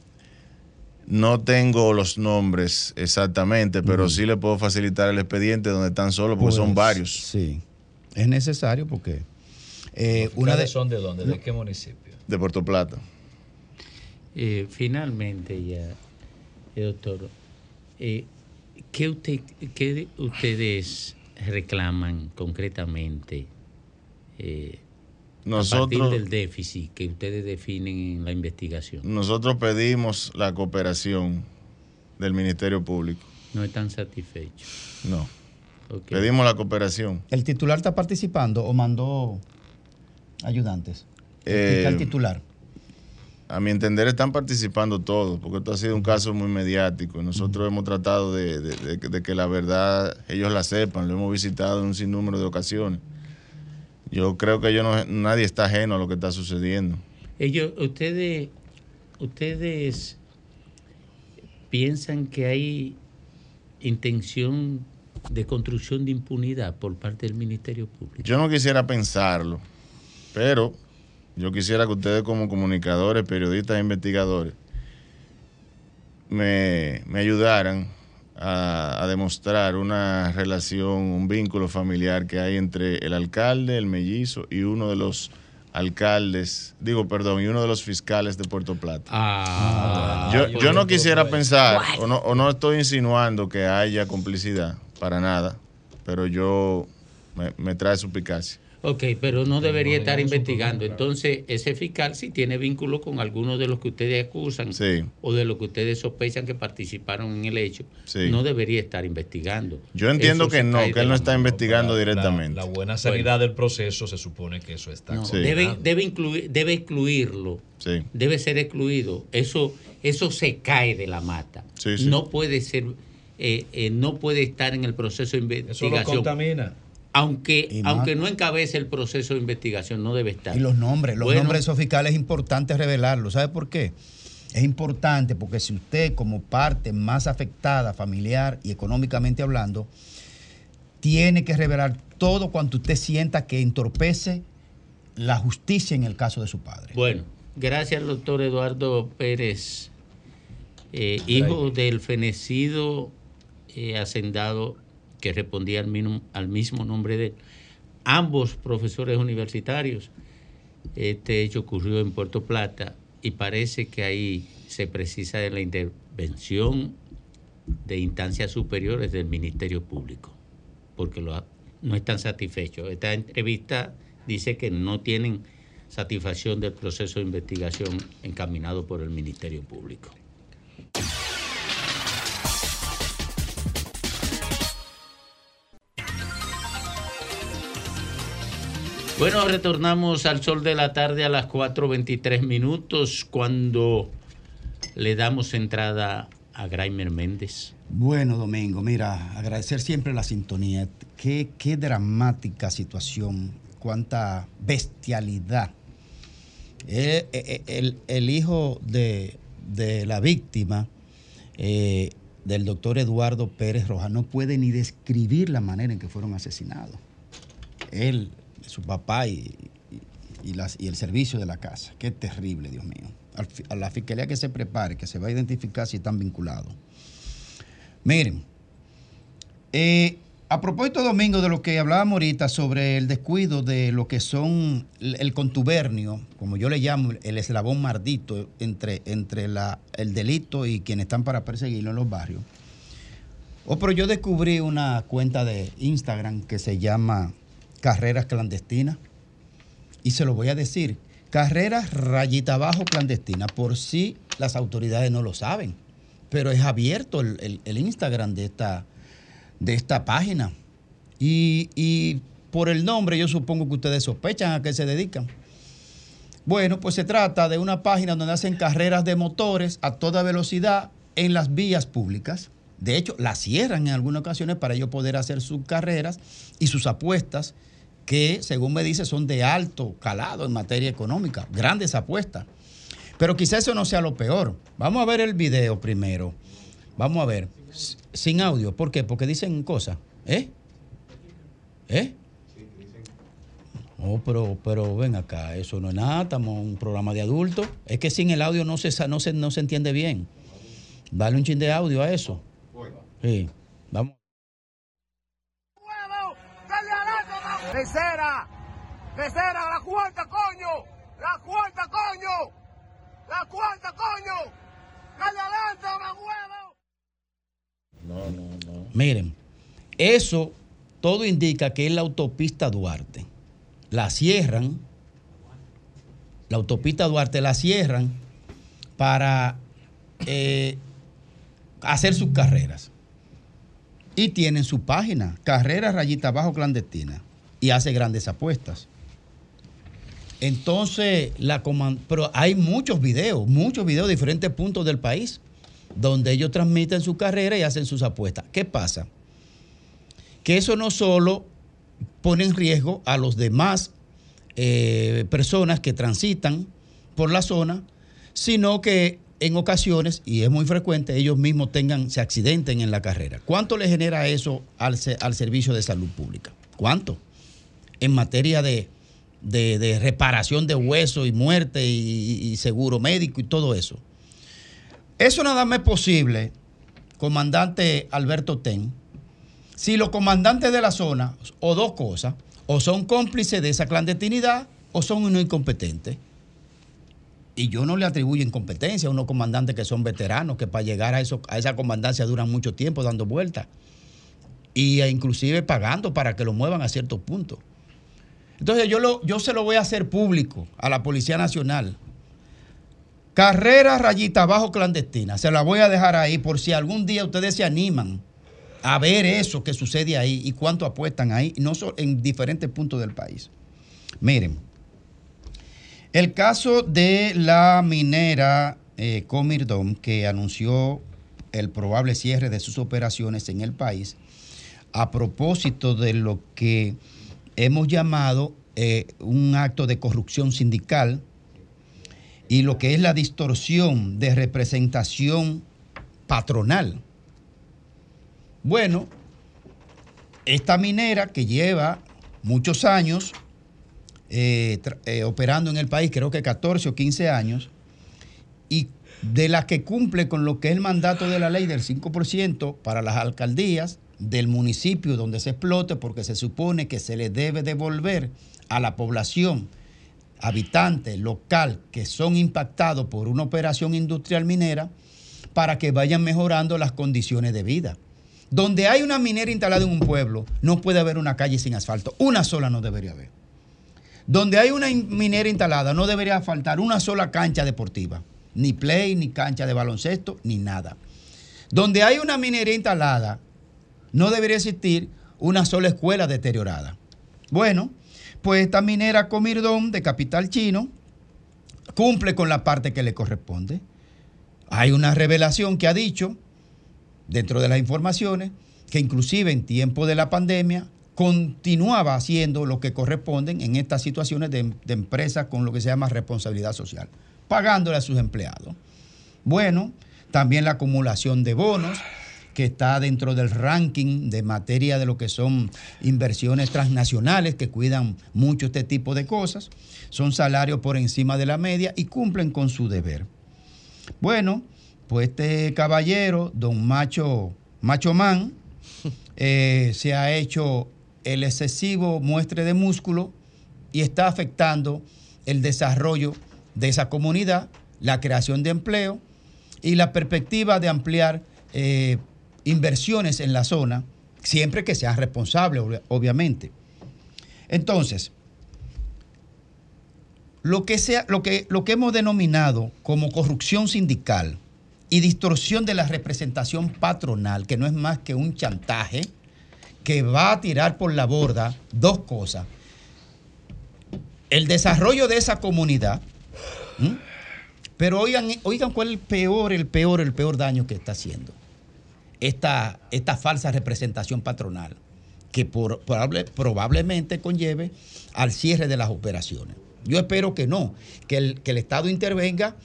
No tengo los nombres exactamente, pero sí le puedo facilitar el expediente donde están solos, porque son Pues, varios. Sí, es necesario porque eh, una de... ¿Fiscales son de dónde? ¿De qué municipio? De Puerto Plata. Eh, finalmente ya, eh, doctor, eh, ¿qué, usted, qué ustedes reclaman concretamente eh, a Nosotros- partir del déficit que ustedes definen en la investigación? Nosotros pedimos la cooperación del Ministerio Público. No están satisfechos. No. Pedimos la cooperación. ¿El titular está participando o mandó ayudantes? El Eh, fiscal titular. A mi entender están participando todos, porque esto ha sido un caso muy mediático. Nosotros hemos tratado de, de- de- de que la verdad ellos la sepan, lo hemos visitado en un sinnúmero de ocasiones. Yo creo que ellos no- nadie está ajeno a lo que está sucediendo. Ellos, ustedes, ustedes piensan que hay intención de construcción de impunidad por parte del Ministerio Público. Yo no quisiera pensarlo, pero yo quisiera que ustedes como comunicadores, periodistas e investigadores me, me ayudaran a, a demostrar una relación, un vínculo familiar que hay entre el alcalde, el mellizo y uno de los alcaldes, digo, perdón, y uno de los fiscales de Puerto Plata. Ah, yo, yo no quisiera pensar, o no, o no estoy insinuando que haya complicidad, para nada, pero yo me, me trae suspicacia. Ok, pero no debería estar investigando. Entonces, ese fiscal si tiene vínculo con algunos de los que ustedes acusan o de los que ustedes sospechan que participaron en el hecho, Sí. no debería estar investigando. Yo entiendo Eso que no, que él no está investigando directamente. La, buena sanidad del proceso se supone que eso está. No, debe, debe, incluir, debe excluirlo. Sí. Debe ser excluido. Eso, eso se cae de la mata. Sí, sí. No puede ser, eh, eh, no puede estar en el proceso de Eso lo investigación. contamina. Aunque, aunque no encabece el proceso de investigación, no debe estar. Y los nombres, los Bueno, nombres de esos fiscales es importante revelarlos. ¿Sabe por qué? Es importante porque si usted como parte más afectada, familiar y económicamente hablando, tiene que revelar todo cuanto usted sienta que entorpece la justicia en el caso de su padre. Bueno, gracias al doctor Eduardo Pérez, eh, hijo del fenecido eh, hacendado que respondía al mismo, al mismo nombre de. Ambos profesores universitarios. Este hecho ocurrió en Puerto Plata y parece que ahí se precisa de la intervención de instancias superiores del Ministerio Público, porque no están satisfechos. Esta entrevista dice que no tienen satisfacción del proceso de investigación encaminado por el Ministerio Público. Bueno, retornamos al sol de la tarde a las 4.23 minutos cuando le damos entrada a Graimer Méndez. Bueno, Domingo, mira, agradecer siempre la sintonía. Qué, qué dramática situación, cuánta bestialidad. Eh, eh, el, el, hijo de, de, la víctima, eh, del doctor Eduardo Pérez Rojas, no puede ni describir la manera en que fueron asesinados. Él, su papá y, y, las, y el servicio de la casa. Qué terrible, Dios mío. A la fiscalía que se prepare, que se va a identificar si están vinculados. Miren, eh, a propósito, Domingo, de lo que hablábamos ahorita sobre el descuido de lo que son el contubernio, como yo le llamo, el eslabón mardito entre, entre la, el delito y quienes están para perseguirlo en los barrios. Oh, pero yo descubrí una cuenta de Instagram que se llama Carreras Clandestinas. Y se lo voy a decir, carreras rayita abajo clandestina, por si las autoridades no lo saben pero es abierto el, Instagram de esta, de esta página. Y, por el nombre yo supongo que ustedes sospechan a qué se dedican. Bueno, pues se trata de una página donde hacen carreras de motores a toda velocidad en las vías públicas. De hecho, la cierran en algunas ocasiones para ellos poder hacer sus carreras y sus apuestas, que según me dice son de alto calado en materia económica, grandes apuestas. Pero quizá eso no sea lo peor. Vamos a ver el video primero. Vamos a ver. Sin audio. ¿Por qué? Porque dicen cosas. ¿Eh? ¿Eh? Oh, pero, pero ven acá, eso no es nada, estamos en un programa de adultos. Es que sin el audio no se, no se, no se entiende bien. Dale un chin de audio a eso. Sí, vamos. ¡Tercera! ¡Tercera! ¡La cuarta, coño! ¡La cuarta, coño! ¡La cuarta, coño! ¡Dale adelante, huevo! No, no, no. Miren, eso todo indica que es la autopista Duarte. La cierran, la autopista Duarte la cierran para eh, hacer sus carreras. Y tienen su página, Carreras Rayita Bajo Clandestina, y hace grandes apuestas. Entonces, la pero hay muchos videos, muchos videos de diferentes puntos del país, donde ellos transmiten su carrera y hacen sus apuestas. ¿Qué pasa? Que eso no solo pone en riesgo a los demás eh, personas que transitan por la zona, sino que en ocasiones, y es muy frecuente, ellos mismos tengan, se accidenten en la carrera. ¿Cuánto le genera eso al, al servicio de salud pública? ¿Cuánto? En materia de de, reparación de huesos y muerte y, seguro médico y todo eso. Eso nada más es posible, comandante Alberto Ten, si los comandantes de la zona, o dos cosas, o son cómplices de esa clandestinidad o son unos incompetentes. Y yo no le atribuyo incompetencia a unos comandantes que son veteranos, que para llegar a, eso, a esa comandancia duran mucho tiempo dando vueltas. Y e inclusive pagando para que lo muevan a cierto punto. Entonces yo, lo, yo se lo voy a hacer público a la Policía Nacional. Carrera rayita abajo clandestina. Se la voy a dejar ahí por si algún día ustedes se animan a ver eso que sucede ahí y cuánto apuestan ahí, no en diferentes puntos del país. Miren, el caso de la minera eh, Comirdom, que anunció el probable cierre de sus operaciones en el país, a propósito de lo que hemos llamado eh, un acto de corrupción sindical y lo que es la distorsión de representación patronal. Bueno, esta minera que lleva muchos años eh, eh, operando en el país, creo que 14 o 15 años, y de la que cumple con lo que es el mandato de la ley del 5% para las alcaldías, del municipio donde se explote porque se supone que se le debe devolver a la población habitante local que son impactados por una operación industrial minera para que vayan mejorando las condiciones de vida. Donde hay una minera instalada en un pueblo, no puede haber una calle sin asfalto. Una sola no debería haber. Donde hay una in- minera instalada no debería faltar una sola cancha deportiva, ni play, ni cancha de baloncesto, ni nada. Donde hay una minería instalada no debería existir una sola escuela deteriorada. Bueno, pues esta minera Comirdón de capital chino cumple con la parte que le corresponde. Hay una revelación que ha dicho, dentro de las informaciones, que inclusive en tiempo de la pandemia continuaba haciendo lo que corresponden en estas situaciones de, de empresas con lo que se llama responsabilidad social, pagándole a sus empleados. Bueno, también la acumulación de bonos, que está dentro del ranking de materia de lo que son inversiones transnacionales que cuidan mucho este tipo de cosas. Son salarios por encima de la media y cumplen con su deber. Bueno, pues este caballero, don Macho, Macho Man, <laughs> eh, se ha hecho el excesivo muestre de músculo y está afectando el desarrollo de esa comunidad, la creación de empleo y la perspectiva de ampliar eh, inversiones en la zona, siempre que sean responsables, obvia- obviamente. Entonces, lo que, sea, lo, que, lo que hemos denominado como corrupción sindical y distorsión de la representación patronal, que no es más que un chantaje, que va a tirar por la borda dos cosas. El desarrollo de esa comunidad, pero oigan, oigan cuál es el peor, el peor, el peor daño que está haciendo. Esta, esta falsa representación patronal, que por- probable- probablemente conlleve al cierre de las operaciones. Yo espero que no, que el, que el Estado intervenga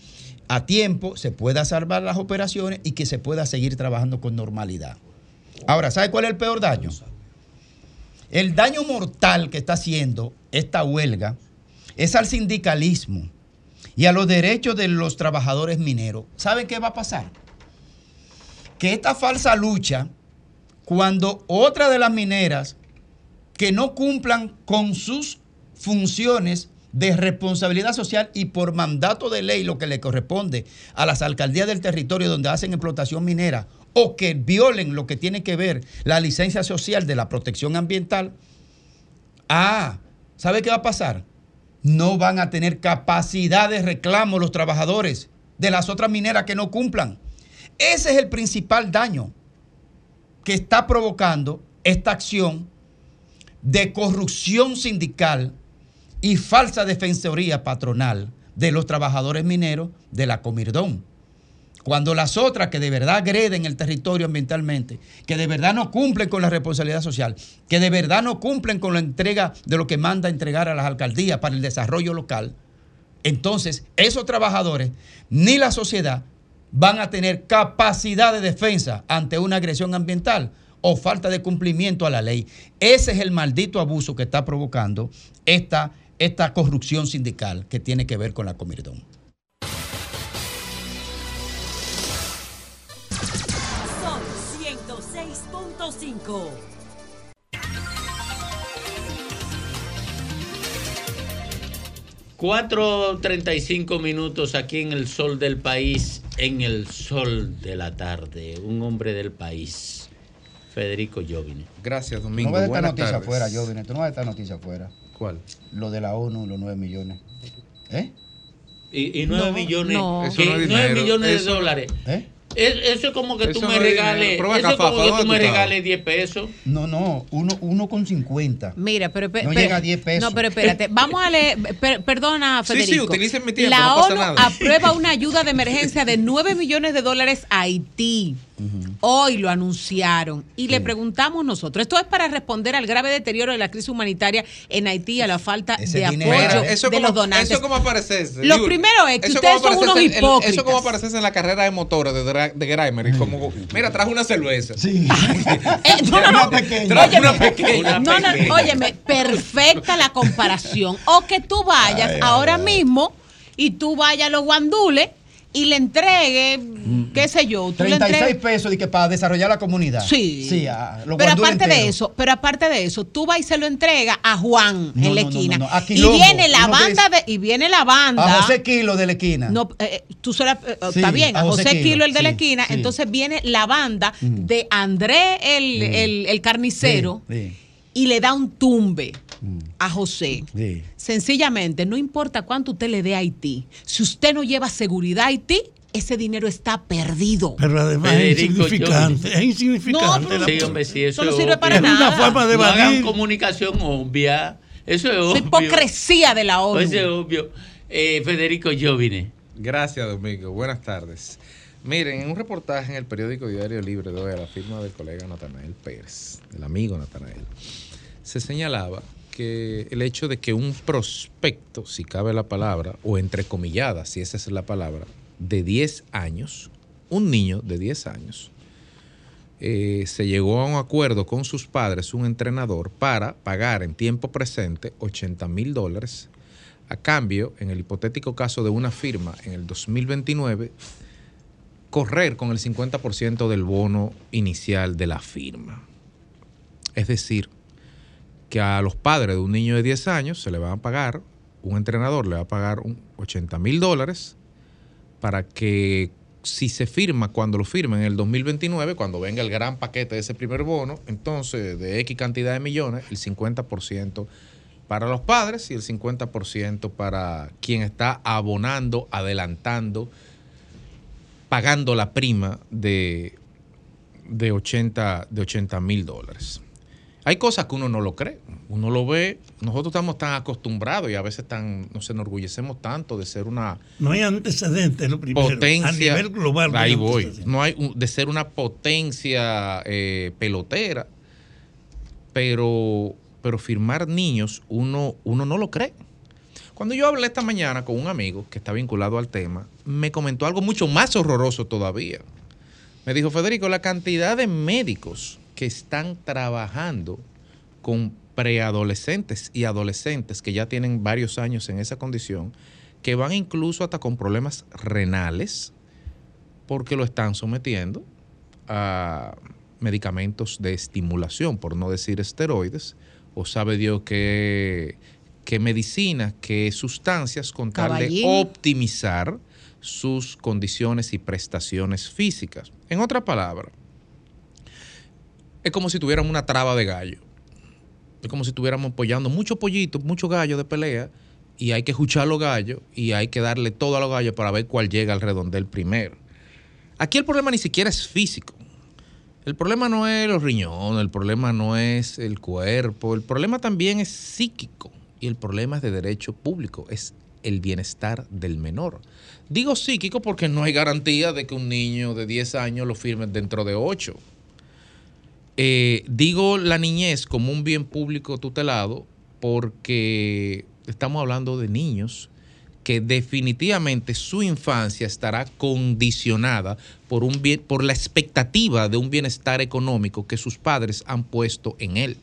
a tiempo, se pueda salvar las operaciones y que se pueda seguir trabajando con normalidad. Ahora, ¿sabe cuál es el peor daño? El daño mortal que está haciendo esta huelga es al sindicalismo y a los derechos de los trabajadores mineros. ¿Saben qué va a pasar? Que esta falsa lucha, cuando otra de las mineras que no cumplan con sus funciones de responsabilidad social y por mandato de ley lo que le corresponde a las alcaldías del territorio donde hacen explotación minera o que violen lo que tiene que ver la licencia social de la protección ambiental, ah, ¿sabe qué va a pasar? No van a tener capacidad de reclamo los trabajadores de las otras mineras que no cumplan. Ese es el principal daño que está provocando esta acción de corrupción sindical y falsa defensoría patronal de los trabajadores mineros de la Comirdón. Cuando las otras que de verdad agreden el territorio ambientalmente, que de verdad no cumplen con la responsabilidad social, que de verdad no cumplen con la entrega de lo que manda entregar a las alcaldías para el desarrollo local, entonces esos trabajadores ni la sociedad van a tener capacidad de defensa ante una agresión ambiental o falta de cumplimiento a la ley. Ese es el maldito abuso que está provocando esta, esta corrupción sindical que tiene que ver con la Comirdón. Son 106.5. Cuatro treinta y cinco minutos aquí en el sol del país, en el sol de la tarde. Un hombre del país, Federico Jovine. Gracias, No Domingo. va a esta Buenas noticia tardes. afuera, Jovine. Tú no vas a esta noticia afuera. ¿Cuál? Lo de la ONU, los 9 millones. ¿Eh? Y, y nueve No, millones, no. Eso que- no es nueve dinero, millones de eso- dólares. ¿Eh? Es- Eso es como que Eso tú me es regales. Pero eso es como que ¿dónde tú me regales 10 pesos. No, no, uno, uno con 50. Mira, pero, pe- No llega a 10 pesos. No, pero espérate. Vamos a leer. per- perdona, Sí, Federico. sí, utilicen mi tiempo, La no pasa ONU nada. aprueba una ayuda de emergencia de 9 millones de dólares a Haití. Hoy lo anunciaron. Y le preguntamos nosotros. Esto es para responder al grave deterioro de la crisis humanitaria en Haití a la falta Ese de dinero- apoyo Mira, eso de como, los donantes. Eso como aparecerse. Lo primero es que Eso ustedes como son unos. Eso como aparecerse en la carrera de motores de, Dra- de Grimer. Y como, mira, trajo una cerveza. Sí. <laughs> <laughs> Eh, no, no, no. Trajo una pequeña. No, no, óyeme, perfecta la comparación. O que tú vayas Ay, ay, ahora ay. mismo y tú vayas a los guandules y le entregues, qué sé yo, tú le 36 entregues. pesos de que para desarrollar la comunidad. Sí. Sí, a los Pero aparte de eso, pero aparte de eso, tú vas y se lo entregas a Juan No, en la esquina. no, no, a y viene la banda de, y viene la banda. A José Kilo de la esquina. No, eh, eh, tú serás, eh, Sí, está bien, a José José, Kilo, Kilo, el de la esquina. Entonces viene la banda de André, el, el- el carnicero. Y le da un tumbe a José. Sencillamente, no importa cuánto usted le dé a Haití, si usted no lleva seguridad a Haití, ese dinero está perdido. Pero además es insignificante. Es insignificante. Sí, hombre, sí, eso, Eso no es sirve para nada. una forma de No hagan comunicación obvia. Eso es La obvio. hipocresía de la ONU. Eso es obvio. Eh, Federico Jovine. Gracias, Domingo. Buenas tardes. Miren, en un reportaje en el periódico Diario Libre de hoy, a la firma del colega Natanael Pérez, del amigo Natanael, se señalaba que el hecho de que un prospecto, si cabe la palabra, o entrecomillada, si esa es la palabra, de 10 años, un niño de 10 años, eh, se llegó a un acuerdo con sus padres, un entrenador, para pagar en tiempo presente 80 mil dólares a cambio, en el hipotético caso de una firma en el 2029, correr con el 50% del bono inicial de la firma. Es decir, que a los padres de un niño de 10 años se le va a pagar, un entrenador le va a pagar un 80 mil dólares para que si se firma, cuando lo firmen en el 2029, cuando venga el gran paquete de ese primer bono, entonces de X cantidad de millones, el 50% para los padres y el 50% para quien está abonando, adelantando, pagando la prima de, de 80 de 80 mil dólares. Hay cosas que uno no lo cree, uno lo ve, nosotros estamos tan acostumbrados y a veces tan, nos enorgullecemos tanto de ser una No hay antecedentes, lo primero. potencia. A nivel global. no hay ahí voy. antecedentes. No hay un- de ser una potencia eh, pelotera, pero, pero firmar niños, uno, uno no lo cree. Cuando yo hablé esta mañana con un amigo que está vinculado al tema, me comentó algo mucho más horroroso todavía. Me dijo, Federico, la cantidad de médicos que están trabajando con preadolescentes y adolescentes que ya tienen varios años en esa condición, que van incluso hasta con problemas renales, porque lo están sometiendo a medicamentos de estimulación, por no decir esteroides, o sabe Dios qué, qué medicinas, qué sustancias, con tal de optimizar sus condiciones y prestaciones físicas. En otra palabra, es como si tuviéramos una traba de gallo. Es como si estuviéramos apoyando muchos pollitos, muchos gallos de pelea, y hay que escuchar los gallos y hay que darle todo a los gallos para ver cuál llega al redondel primero. Aquí el problema ni siquiera es físico. El problema no es los riñones, el problema no es el cuerpo, el problema también es psíquico y el problema es de derecho público, es el bienestar del menor. Digo psíquico porque no hay garantía de que un niño de 10 años lo firme dentro de 8. Eh, digo la niñez como un bien público tutelado porque estamos hablando de niños que definitivamente su infancia estará condicionada por, un bien, por la expectativa de un bienestar económico que sus padres han puesto en él.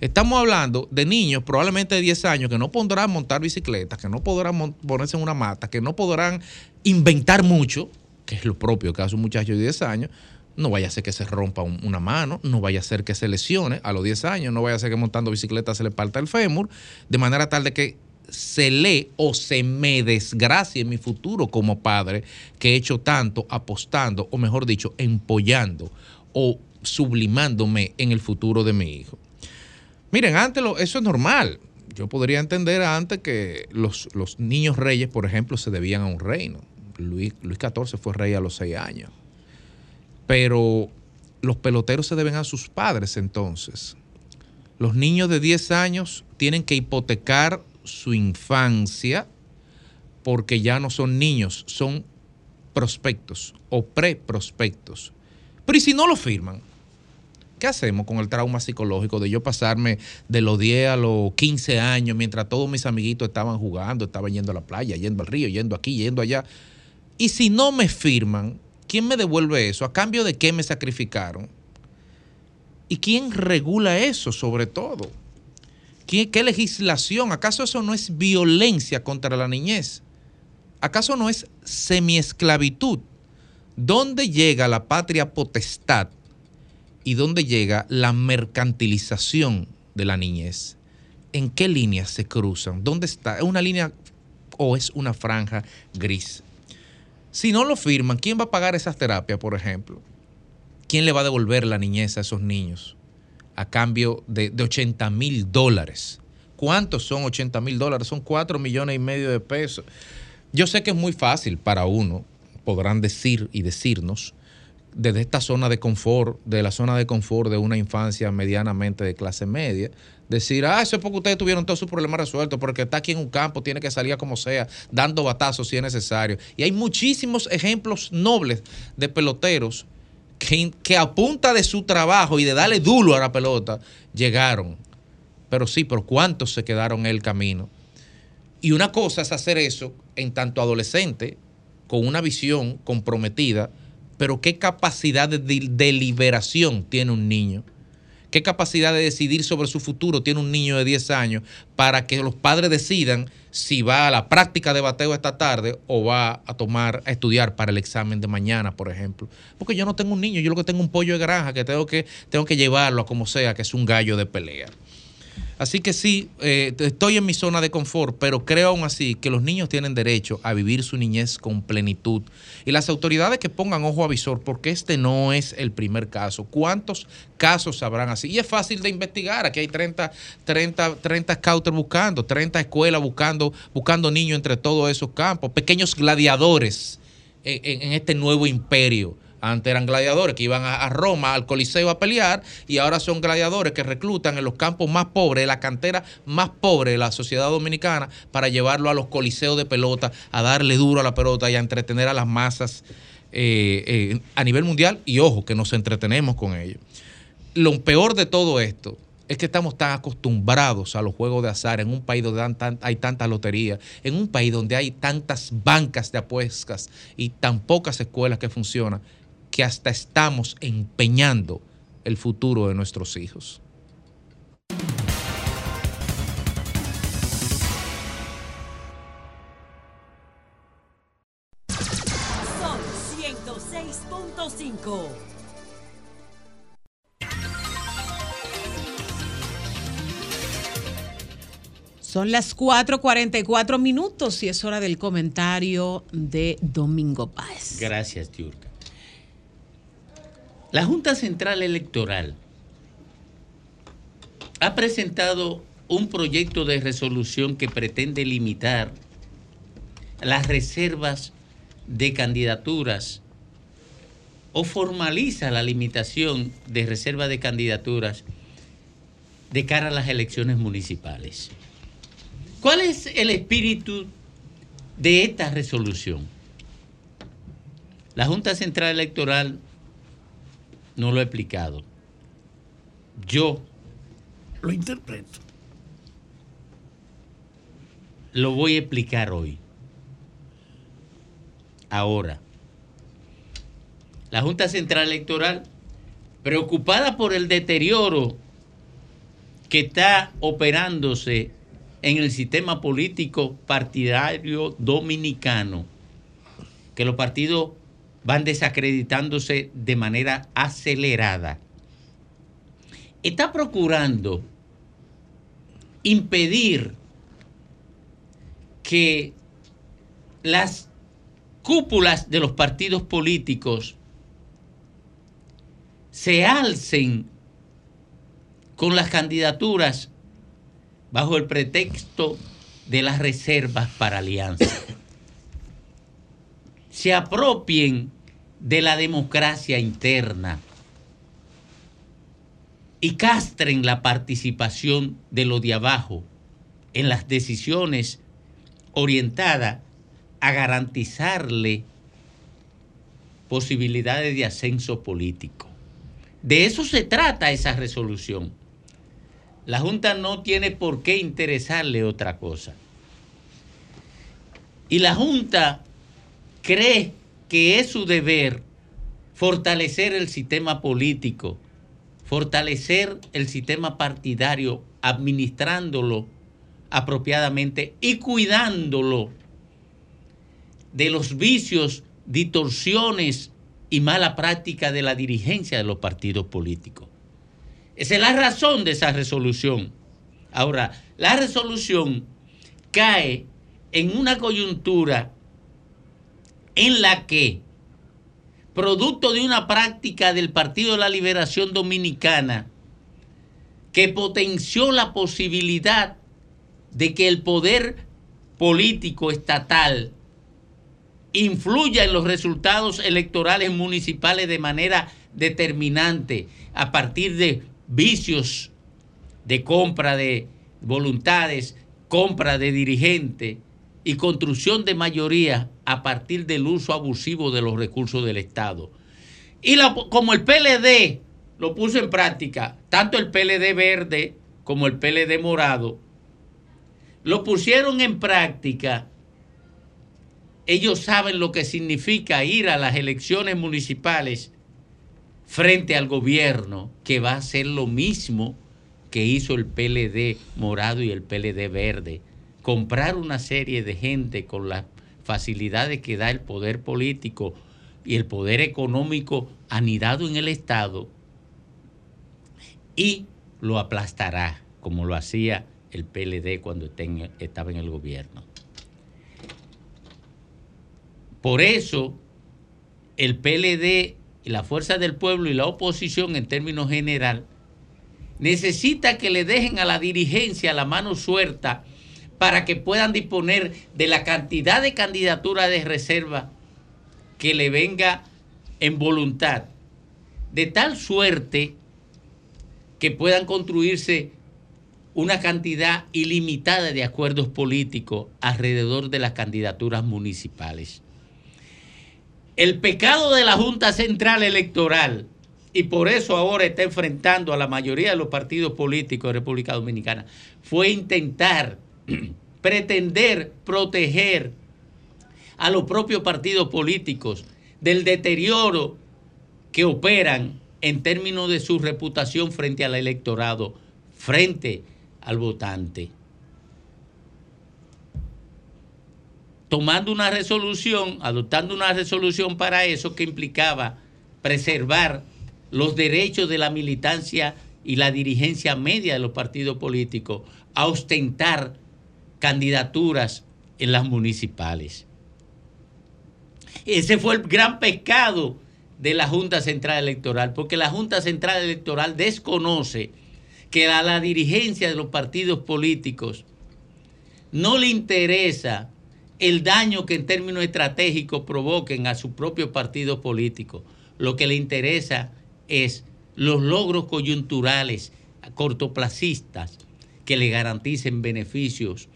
Estamos hablando de niños probablemente de 10 años que no podrán montar bicicletas, que no podrán ponerse en una mata, que no podrán inventar mucho, que es lo propio que hace un muchacho de 10 años. No vaya a ser que se rompa un- una mano, no vaya a ser que se lesione a los 10 años, no vaya a ser que montando bicicleta se le parta el fémur, de manera tal de que se lee o se me desgracie mi futuro como padre que he hecho tanto apostando, o mejor dicho, empollando o sublimándome en el futuro de mi hijo. Miren, antes lo- eso es normal. Yo podría entender antes que los, los niños reyes, por ejemplo, se debían a un reino. Luis, Luis XIV fue rey a los seis años. Pero los peloteros se deben a sus padres entonces. Los niños de 10 años tienen que hipotecar su infancia porque ya no son niños, son prospectos o preprospectos. Pero ¿y si no lo firman? ¿Qué hacemos con el trauma psicológico de yo pasarme de los 10 a los 15 años mientras todos mis amiguitos estaban jugando, estaban yendo a la playa, yendo al río, yendo aquí, yendo allá? Y si no me firman, ¿quién me devuelve eso? ¿A cambio de qué me sacrificaron? ¿Y quién regula eso sobre todo? ¿Qué, legislación? ¿Acaso eso no es violencia contra la niñez? ¿Acaso no es semiesclavitud? ¿Dónde llega la patria potestad y dónde llega la mercantilización de la niñez? ¿En qué líneas se cruzan? ¿Dónde está? ¿Es una línea o es una franja gris? Si no lo firman, ¿quién va a pagar esas terapias, por ejemplo? ¿Quién le va a devolver la niñez a esos niños? a cambio de, de 80 mil dólares. ¿Cuántos son 80 mil dólares? Son 4 millones y medio de pesos. Yo sé que es muy fácil para uno, podrán decir y decirnos, desde esta zona de confort, de la zona de confort de una infancia medianamente de clase media, decir, ah, eso es porque ustedes tuvieron todos sus problemas resueltos, porque está aquí en un campo, tiene que salir como sea, dando batazos si es necesario. Y hay muchísimos ejemplos nobles de peloteros que, que a punta de su trabajo y de darle duro a la pelota, llegaron. Pero sí, por cuántos se quedaron en el camino. Y una cosa es hacer eso en tanto adolescente, con una visión comprometida, pero qué capacidad de deliberación tiene un niño. ¿Qué capacidad de decidir sobre su futuro tiene un niño de 10 años para que los padres decidan si va a la práctica de bateo esta tarde o va a tomar, a estudiar para el examen de mañana, por ejemplo? Porque yo no tengo un niño, yo lo que tengo un pollo de granja que tengo que, tengo que llevarlo a como sea, que es un gallo de pelea. Así que sí, eh, estoy en mi zona de confort, pero creo aún así que los niños tienen derecho a vivir su niñez con plenitud. Y las autoridades que pongan ojo a visor, porque este no es el primer caso. ¿Cuántos casos habrán así? Y es fácil de investigar. Aquí hay 30, 30, 30 scouters buscando, 30 escuelas buscando, buscando niños entre todos esos campos, pequeños gladiadores en este nuevo imperio antes eran gladiadores que iban a, Roma, al Coliseo a pelear, y ahora son gladiadores que reclutan en los campos más pobres, en la cantera más pobre de la sociedad dominicana, para llevarlo a los coliseos de pelota, a darle duro a la pelota y a entretener a las masas eh, eh, a nivel mundial. Y ojo, que nos entretenemos con ellos. Lo peor de todo esto es que estamos tan acostumbrados a los juegos de azar en un país donde hay tanta lotería, en un país donde hay tantas bancas de apuestas y tan pocas escuelas que funcionan, que hasta estamos empeñando el futuro de nuestros hijos. Son 106.5. Son las 4:44 minutos y es hora del comentario de Domingo Páez. Gracias, Tiurka. La Junta Central Electoral ha presentado un proyecto de resolución que pretende limitar las reservas de candidaturas o formaliza la limitación de reserva de candidaturas de cara a las elecciones municipales. ¿Cuál es el espíritu de esta resolución? La Junta Central Electoral no lo he explicado. Yo lo interpreto. Lo voy a explicar hoy. Ahora, la Junta Central Electoral, preocupada por el deterioro que está operándose en el sistema político partidario dominicano, que los partidos van desacreditándose de manera acelerada. Está procurando impedir que las cúpulas de los partidos políticos se alcen con las candidaturas bajo el pretexto de las reservas para alianza se apropien de la democracia interna y castren la participación de lo de abajo en las decisiones orientadas a garantizarle posibilidades de ascenso político. De eso se trata esa resolución. La Junta no tiene por qué interesarle otra cosa. Y la Junta cree que es su deber fortalecer el sistema político, fortalecer el sistema partidario, administrándolo apropiadamente y cuidándolo de los vicios, distorsiones y mala práctica de la dirigencia de los partidos políticos. Esa es la razón de esa resolución. Ahora, la resolución cae en una coyuntura en la que, producto de una práctica del Partido de la Liberación Dominicana, que potenció la posibilidad de que el poder político estatal influya en los resultados electorales municipales de manera determinante a partir de vicios de compra de voluntades, compra de dirigentes y construcción de mayoría a partir del uso abusivo de los recursos del Estado. Y como el PLD lo puso en práctica, tanto el PLD verde como el PLD morado, lo pusieron en práctica, ellos saben lo que significa ir a las elecciones municipales frente al gobierno, que va a hacer lo mismo que hizo el PLD morado y el PLD verde. Comprar una serie de gente con las facilidades que da el poder político y el poder económico anidado en el Estado y lo aplastará, como lo hacía el PLD cuando estaba en el gobierno. Por eso, el PLD y la Fuerza del Pueblo y la oposición en términos general necesita que le dejen a la dirigencia la mano suelta para que puedan disponer de la cantidad de candidaturas de reserva que le venga en voluntad, de tal suerte que puedan construirse una cantidad ilimitada de acuerdos políticos alrededor de las candidaturas municipales. El pecado de la Junta Central Electoral, y por eso ahora está enfrentando a la mayoría de los partidos políticos de República Dominicana, fue intentar, <clears throat> pretender proteger a los propios partidos políticos del deterioro que operan en términos de su reputación frente al electorado, frente al votante. Tomando una resolución, adoptando una resolución para eso que implicaba preservar los derechos de la militancia y la dirigencia media de los partidos políticos a ostentar candidaturas en las municipales. Ese fue el gran pecado de la Junta Central Electoral, porque la Junta Central Electoral desconoce que a la dirigencia de los partidos políticos no le interesa el daño que en términos estratégicos provoquen a su propio partido político. Lo que le interesa es los logros coyunturales cortoplacistas que le garanticen beneficios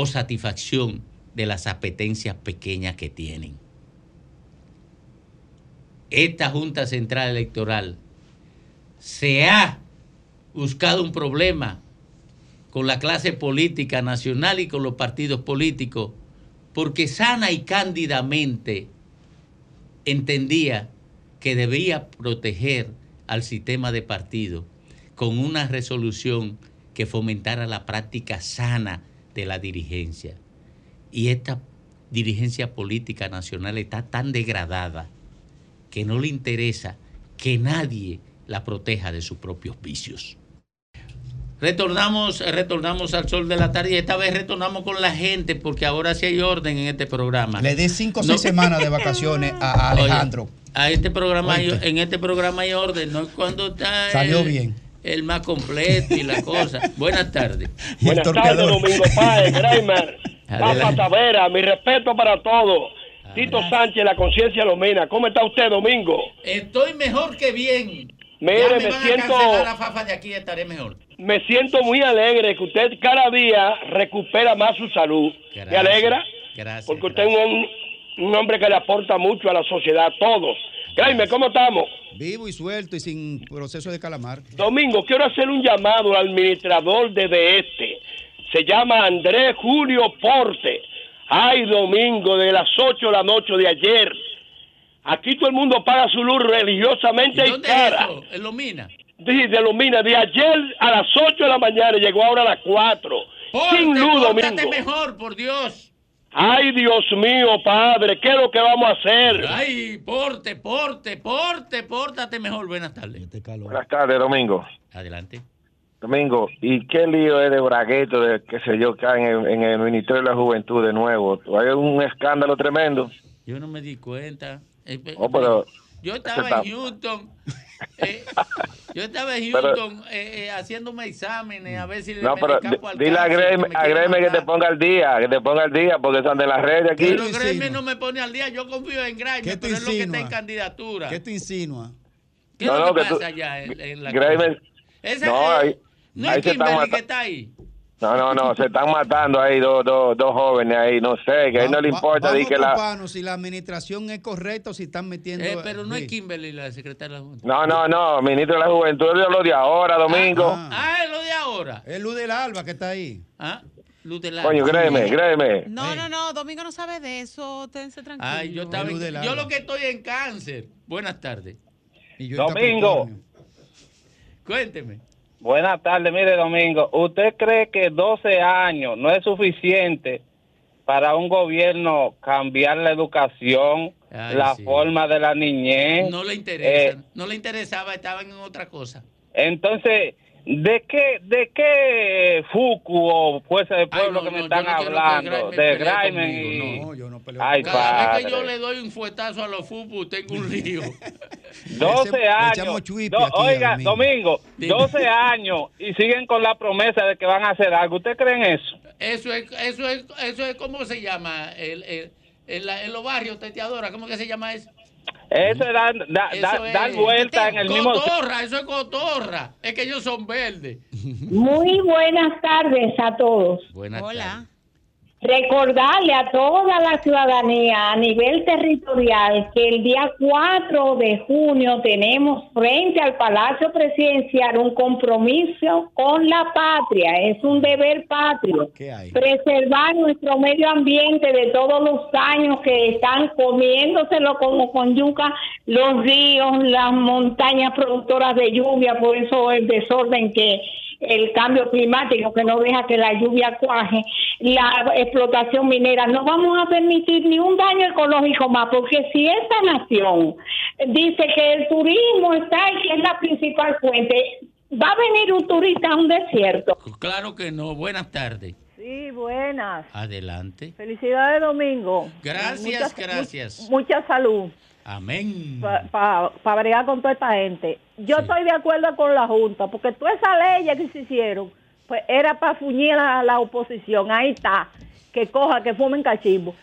o satisfacción de las apetencias pequeñas que tienen. Esta Junta Central Electoral se ha buscado un problema con la clase política nacional y con los partidos políticos, porque sana y cándidamente entendía que debía proteger al sistema de partido con una resolución que fomentara la práctica sana de la dirigencia. Y esta dirigencia política nacional está tan degradada que no le interesa que nadie la proteja de sus propios vicios. Retornamos, retornamos al sol de la tarde y esta vez retornamos con la gente porque ahora sí hay orden en este programa. Le di cinco o seis semanas de vacaciones a, <laughs> Alejandro. a este programa en este programa hay orden, no es cuando está Salió el, bien. El más completo y la <laughs> cosa. Buenas tardes. Buenas tardes, Domingo Páez, Kramer, <laughs> Papa Tavera, mi respeto para todos. Tito Sánchez, la conciencia lomena. ¿Cómo está usted, Domingo? Estoy mejor que bien. Mire, me, siento. de aquí, estaré mejor. Me siento muy alegre que usted cada día recupera más su salud. ¿Me alegra? Gracias. Porque usted es un, hombre que le aporta mucho a la sociedad, a todos. Jaime, ¿cómo estamos? Vivo y suelto y sin proceso de calamar. Domingo, quiero hacer un llamado al administrador de este. Se llama Andrés Julio Porte Ay, domingo de las 8 de la noche de ayer. Aquí todo el mundo paga su luz religiosamente ¿Y, dónde cara. Es eso? ¿En Lomina? Sí, de Lomina. De ayer a las 8 de la mañana llegó ahora a las 4. Sin luz, domingo. mejor, por Dios. Ay, Dios mío, padre, ¿qué es lo que vamos a hacer? Ay, porte, porte, porte, pórtate mejor. Buenas tardes. Buenas tardes, Domingo. Adelante. Domingo, ¿y qué lío es de Bragueto, de qué sé yo, que en el, en el Ministerio de la Juventud de nuevo? Hay un escándalo tremendo. Yo no me di cuenta. Eh, Oh, pero yo estaba en Houston Eh, yo estaba en Pero- Houston eh, eh, haciéndome exámenes a ver si le No, me pero escapo al dile a Greme, que que te ponga al día, que te ponga al día, porque están de las redes aquí. Pero Greme no me pone al día. Yo confío en Greme, ¿Qué tú pero es lo que está en candidatura. ¿Qué tú insinúas? ¿Qué No, es lo no, que que tú- pasa allá en, en la Greme- no, es- ahí- no ahí es Kimberly que está ahí. No, no, no, se están matando ahí dos, dos, dos jóvenes ahí, no sé, que a él no le Va- importa. vamos di que la... si la administración es correcta o si están metiendo. Eh, pero no sí. es Kimberly la secretaria de la Junta. No, no, no, ministro de la Juventud, es lo de ahora, Domingo. Ah, es lo de ahora. Es Luz del Alba que está ahí. Ah, Luz del Coño, créeme, créeme. No, no, no, Domingo no sabe de eso, tense tranquilo. Ay, yo, estaba yo lo que estoy en cáncer. Buenas tardes. Domingo. Cuénteme. Buenas tardes, mire Domingo, ¿usted cree que 12 años no es suficiente para un gobierno cambiar la educación, Ay, la sí. forma de la niñez? No le interesa. Eh, no le interesaba, estaban en otra cosa. entonces, ¿de qué de qué Fuku o Fuerza Ay, Pueblo no, que me no, están no hablando? De conmigo, y... no. yo Ay, Cada vez que yo le doy un fuetazo a los fútbol, tengo un lío. <laughs> 12 Le años. Do- oiga, Domingo. Domingo, Dime. 12 años y siguen con la promesa de que van a hacer algo. ¿Usted cree en eso? Eso es, eso es, eso es, ¿cómo se llama? El, el, en, la- en los barrios, teteadora, ¿cómo que se llama eso? Eso es dar, da- Eso da- es- dar vuelta en el mismo... Cotorra, eso es cotorra. Es que ellos son verdes. Muy buenas tardes a todos. Buenas Hola. Recordarle a toda la ciudadanía a nivel territorial que el día 4 de junio tenemos frente al Palacio Presidencial un compromiso con la patria, es un deber patrio. Preservar nuestro medio ambiente de todos los años que están comiéndoselo como con yuca los ríos, las montañas productoras de lluvia, por eso el desorden que el cambio climático que no deja que la lluvia cuaje, la explotación minera. No vamos a permitir ni un daño ecológico más, porque si esta nación dice que el turismo está y que es la principal fuente, va a venir un turista a un desierto. Claro que no. Buenas tardes. Sí, buenas. Adelante. Felicidades, Domingo. Gracias, Mucha- gracias. mu- Mucha salud Amén. para bregar con toda esta gente. Yo estoy de acuerdo con la Junta, porque todas esas leyes que se hicieron, pues era para fuñir a la oposición. Ahí está. Que coja, que fumen cachimbo.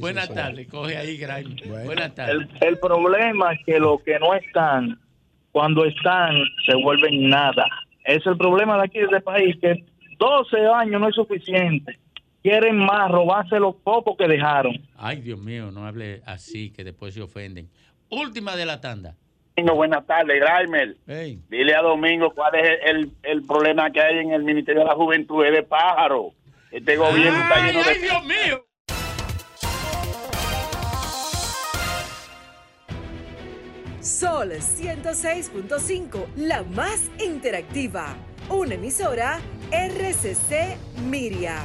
Buenas tardes. Coge ahí, Grime. Buenas tardes. El, el problema es que los que no están, cuando están, se vuelven nada. Es el problema de aquí de este país, que 12 años no es suficiente. Quieren más, robarse los pocos que dejaron. Ay, Dios mío, no hable así, que después se ofenden. Última de la tanda. Domingo, buenas tardes, Graimer. Dile a Domingo cuál es el, el problema que hay en el Ministerio de la Juventud, es de pájaro. Este gobierno está Ay, lleno de... ay, Dios mío. Sol 106.5, la más interactiva. Una emisora RCC Miria.